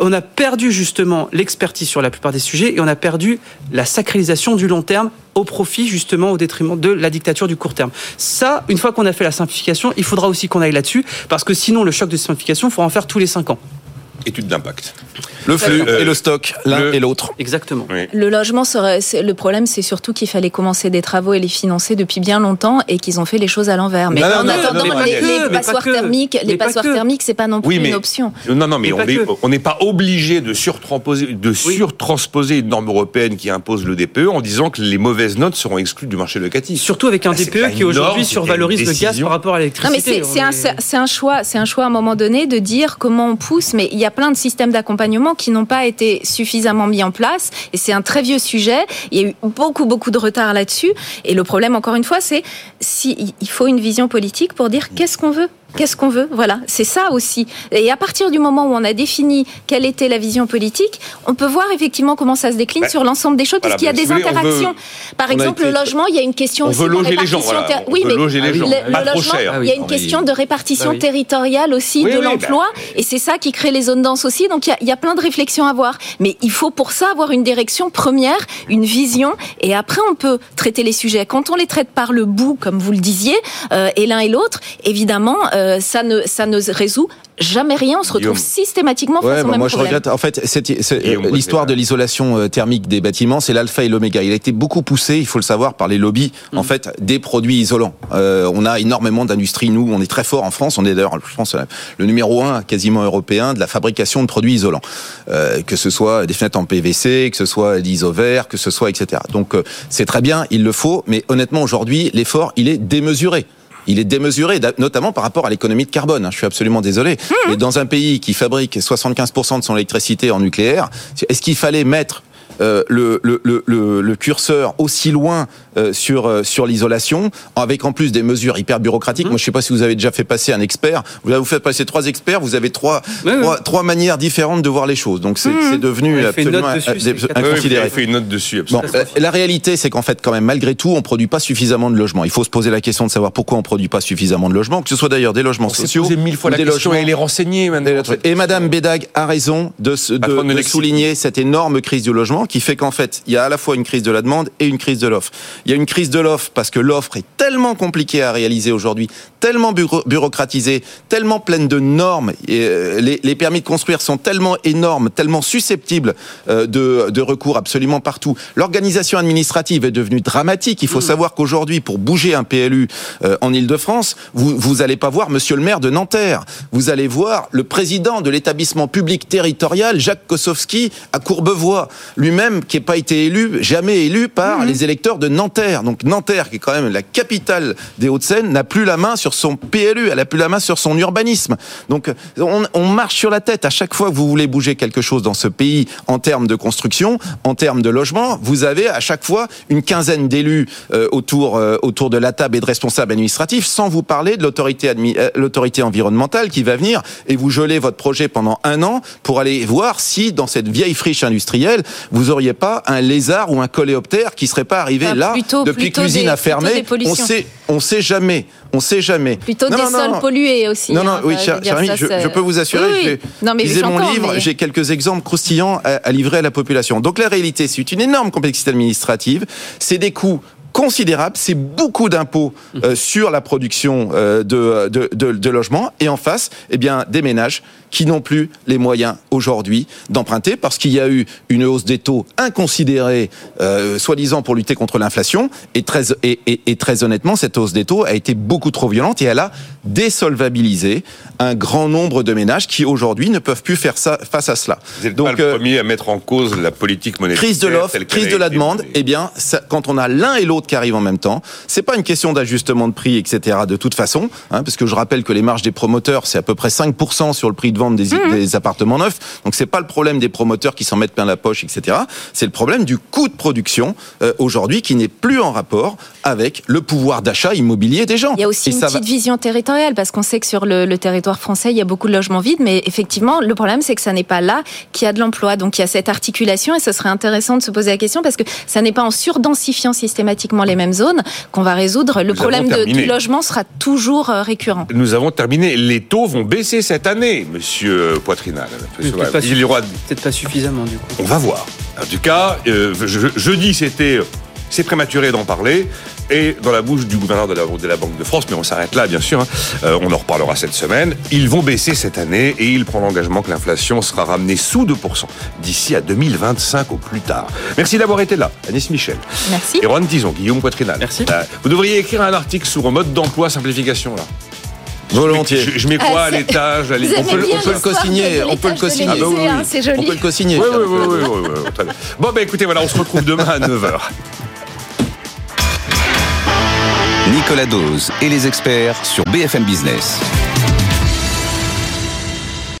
S5: On a perdu justement l'expertise sur la plupart des sujets et on a perdu la sacralisation du long terme au profit justement au détriment de la dictature du court terme. Ça, une fois qu'on a fait la simplification, il faudra aussi qu'on aille là-dessus parce que sinon le choc de simplification, il faut en faire tous les cinq ans.
S2: Étude d'impact.
S4: Le flux et le stock, l'un et l'autre.
S5: Exactement.
S3: Le logement, serait, le problème, c'est surtout qu'il fallait commencer des travaux et les financer depuis bien longtemps et qu'ils ont fait les choses à l'envers. Mais en attendant, les, passoires thermiques, les passoires thermiques, c'est pas non plus une option.
S2: Non, non, mais on n'est pas obligé de surtransposer, de surtransposer une norme européenne qui impose le DPE en disant que les mauvaises notes seront exclues du marché locatif.
S5: Surtout avec un bah, DPE qui aujourd'hui survalorise le gaz par rapport à l'électricité.
S3: c'est un, un choix, c'est un choix à un moment donné de dire comment on pousse, mais il y a plein de systèmes d'accompagnement qui n'ont pas été suffisamment mis en place. Et c'est un très vieux sujet. Il y a eu beaucoup, beaucoup de retard là-dessus. Et le problème, encore une fois, c'est s'il faut une vision politique pour dire qu'est-ce qu'on veut. Qu'est-ce qu'on veut Voilà, c'est ça aussi. Et à partir du moment où on a défini quelle était la vision politique, on peut voir effectivement comment ça se décline bah, sur l'ensemble des choses, puisqu'il y a des interactions. Par exemple, le logement, il y a une question
S2: on veut loger les gens.
S3: Oui, mais
S2: loger les gens.
S3: le, logement, il y a une question de répartition bah territoriale aussi de l'emploi, bah et c'est ça qui crée les zones denses aussi. Donc il y, a, il y a plein de réflexions à avoir, mais il faut pour ça avoir une direction première, une vision, et après on peut traiter les sujets. Quand on les traite par le bout, comme vous le disiez, euh, et l'un et l'autre, évidemment. Euh, ça, ne, ça ne résout jamais rien. On se retrouve systématiquement face au même
S4: moi je regrette. En fait, l'histoire de l'isolation euh, thermique des bâtiments, c'est l'alpha et l'oméga. Il a été beaucoup poussé, il faut le savoir, par les lobbies. En mm. fait, des produits isolants. Euh, on a énormément d'industries. Nous, on est très fort en France. On est d'ailleurs, je pense, le numéro un quasiment européen de la fabrication de produits isolants. Euh, que ce soit des fenêtres en PVC, que ce soit l'isovert, que ce soit etc. Donc c'est très bien, il le faut. Mais honnêtement, aujourd'hui, l'effort, il est démesuré il est démesuré, notamment par rapport à l'économie de carbone. Hein. Je suis absolument désolé. Mais mmh. dans un pays qui fabrique 75% de son électricité en nucléaire, est-ce qu'il fallait mettre euh, le, le, le, le, curseur aussi loin sur euh, sur l'isolation, avec en plus des mesures hyper bureaucratiques. Mhm. Moi, je sais pas si vous avez déjà fait passer un expert. Vous vous faites passer trois experts, vous avez trois trois, trois, manières différentes de voir les choses. Donc c'est mhm. devenu absolument
S2: inconsidéré. fait une note dessus.
S4: Bon, la réalité, c'est qu'en fait, quand même, malgré tout, on produit pas suffisamment de logements. Il faut se poser la question de savoir pourquoi on produit pas suffisamment de logements, que ce soit d'ailleurs des logements sociaux,
S2: posé mille fois la
S4: des
S2: question
S4: logements, et
S2: les renseigner.
S4: Et Madame Bédag a raison de, de, de souligner cette énorme crise du logement qui fait qu'en fait, il y a à la fois une crise de la demande et une crise de l'offre. Il y a une crise de l'offre parce que l'offre est tellement compliquée à réaliser aujourd'hui, tellement bureaucratisée, tellement pleine de normes. Et euh, les, permis de construire sont tellement énormes, tellement susceptibles euh, de, recours absolument partout. L'organisation administrative est devenue dramatique. Il faut mmh. savoir qu'aujourd'hui, pour bouger un PLU euh, en Ile-de-France, vous vous allez pas voir Monsieur le maire de Nanterre. Vous allez voir le président de l'établissement public territorial, Jacques Kosowski, à Courbevoie, lui-même qui n'a pas été élu, jamais élu par mmh. les électeurs de Nanterre. Donc Nanterre, qui est quand même la capitale des Hauts-de-Seine, n'a plus la main sur son PLU, elle n'a plus la main sur son urbanisme. Donc on, marche sur la tête. À chaque fois que vous voulez bouger quelque chose dans ce pays en termes de construction, en termes de logement, vous avez à chaque fois une quinzaine d'élus euh, autour, euh, autour de la table et de responsables administratifs, sans vous parler de l'autorité euh, l'autorité environnementale qui va venir et vous geler votre projet pendant un an pour aller voir si dans cette vieille friche industrielle, vous auriez pas un lézard ou un coléoptère qui serait pas arrivé là depuis que l'usine a fermé. On sait, on sait jamais. On sait jamais.
S3: Plutôt des sols pollués aussi.
S4: Non, non, hein, oui, cher, ami, je, peux vous assurer. Oui, lisez mon livre, j'ai quelques exemples croustillants à, à livrer à la population. Donc la réalité, c'est une énorme complexité administrative. C'est des coûts considérable. C'est beaucoup d'impôts euh, sur la production euh, de, de, de, de, logements. Et en face, eh bien, des ménages qui n'ont plus les moyens aujourd'hui d'emprunter parce qu'il y a eu une hausse des taux inconsidérée, euh, soi-disant pour lutter contre l'inflation. Et très, et, et, et très honnêtement, cette hausse des taux a été beaucoup trop violente et elle a désolvabilisé un grand nombre de ménages qui aujourd'hui ne peuvent plus faire ça face à cela.
S2: Vous êtes Donc, pas le euh, premier à mettre en cause la politique monétaire.
S4: Crise de l'offre, crise de la demande. Eh bien, ça, quand on a l'un et l'autre qui arrivent en même temps. C'est pas une question d'ajustement de prix, etc. De toute façon, hein, parce que je rappelle que les marges des promoteurs, c'est à peu près 5% sur le prix de vendre des, mmh. des appartements neufs. Donc c'est pas le problème des promoteurs qui s'en mettent plein la poche, etc. C'est le problème du coût de production euh, aujourd'hui qui n'est plus en rapport avec le pouvoir d'achat immobilier des gens.
S3: Il y a aussi une petite vision territoriale parce qu'on sait que sur le, le, territoire français, il y a beaucoup de logements vides, mais effectivement, le problème c'est que ça n'est pas là qu'il y a de l'emploi. Donc il y a cette articulation et ce serait intéressant de se poser la question parce que ça n'est pas en surdensifiant systématiquement les mêmes zones qu'on va résoudre le problème de, du logement sera toujours euh, récurrent.
S2: Nous avons terminé. Les taux vont baisser cette année, Monsieur Poitrinal.
S5: Peut-être pas, suffisamment du coup.
S2: On va voir. En tout cas, euh, jeudi c'était c'est prématuré d'en parler et dans la bouche du gouverneur de la, Banque de France, mais on s'arrête là bien sûr, hein. euh, on en reparlera cette semaine, ils vont baisser cette année et il prend l'engagement que l'inflation sera ramenée sous 2% d'ici à 2025 au plus tard. Merci d'avoir été là, Anis Michel.
S3: Merci.
S2: Et Juan Tison, Guillaume Poitrinal.
S5: Merci.
S2: Euh, vous devriez écrire un article sur mode d'emploi simplification là.
S4: Volontiers.
S2: Je, mets quoi à l'étage
S4: on, peut, le co-signer. On peut le co-signer.
S3: C'est joli.
S4: On peut le co-signer.
S2: Oui, oui, oui, Bon, ben écoutez, voilà, on se retrouve demain à 9h.
S1: Nicolas Dose et les experts sur BFM Business.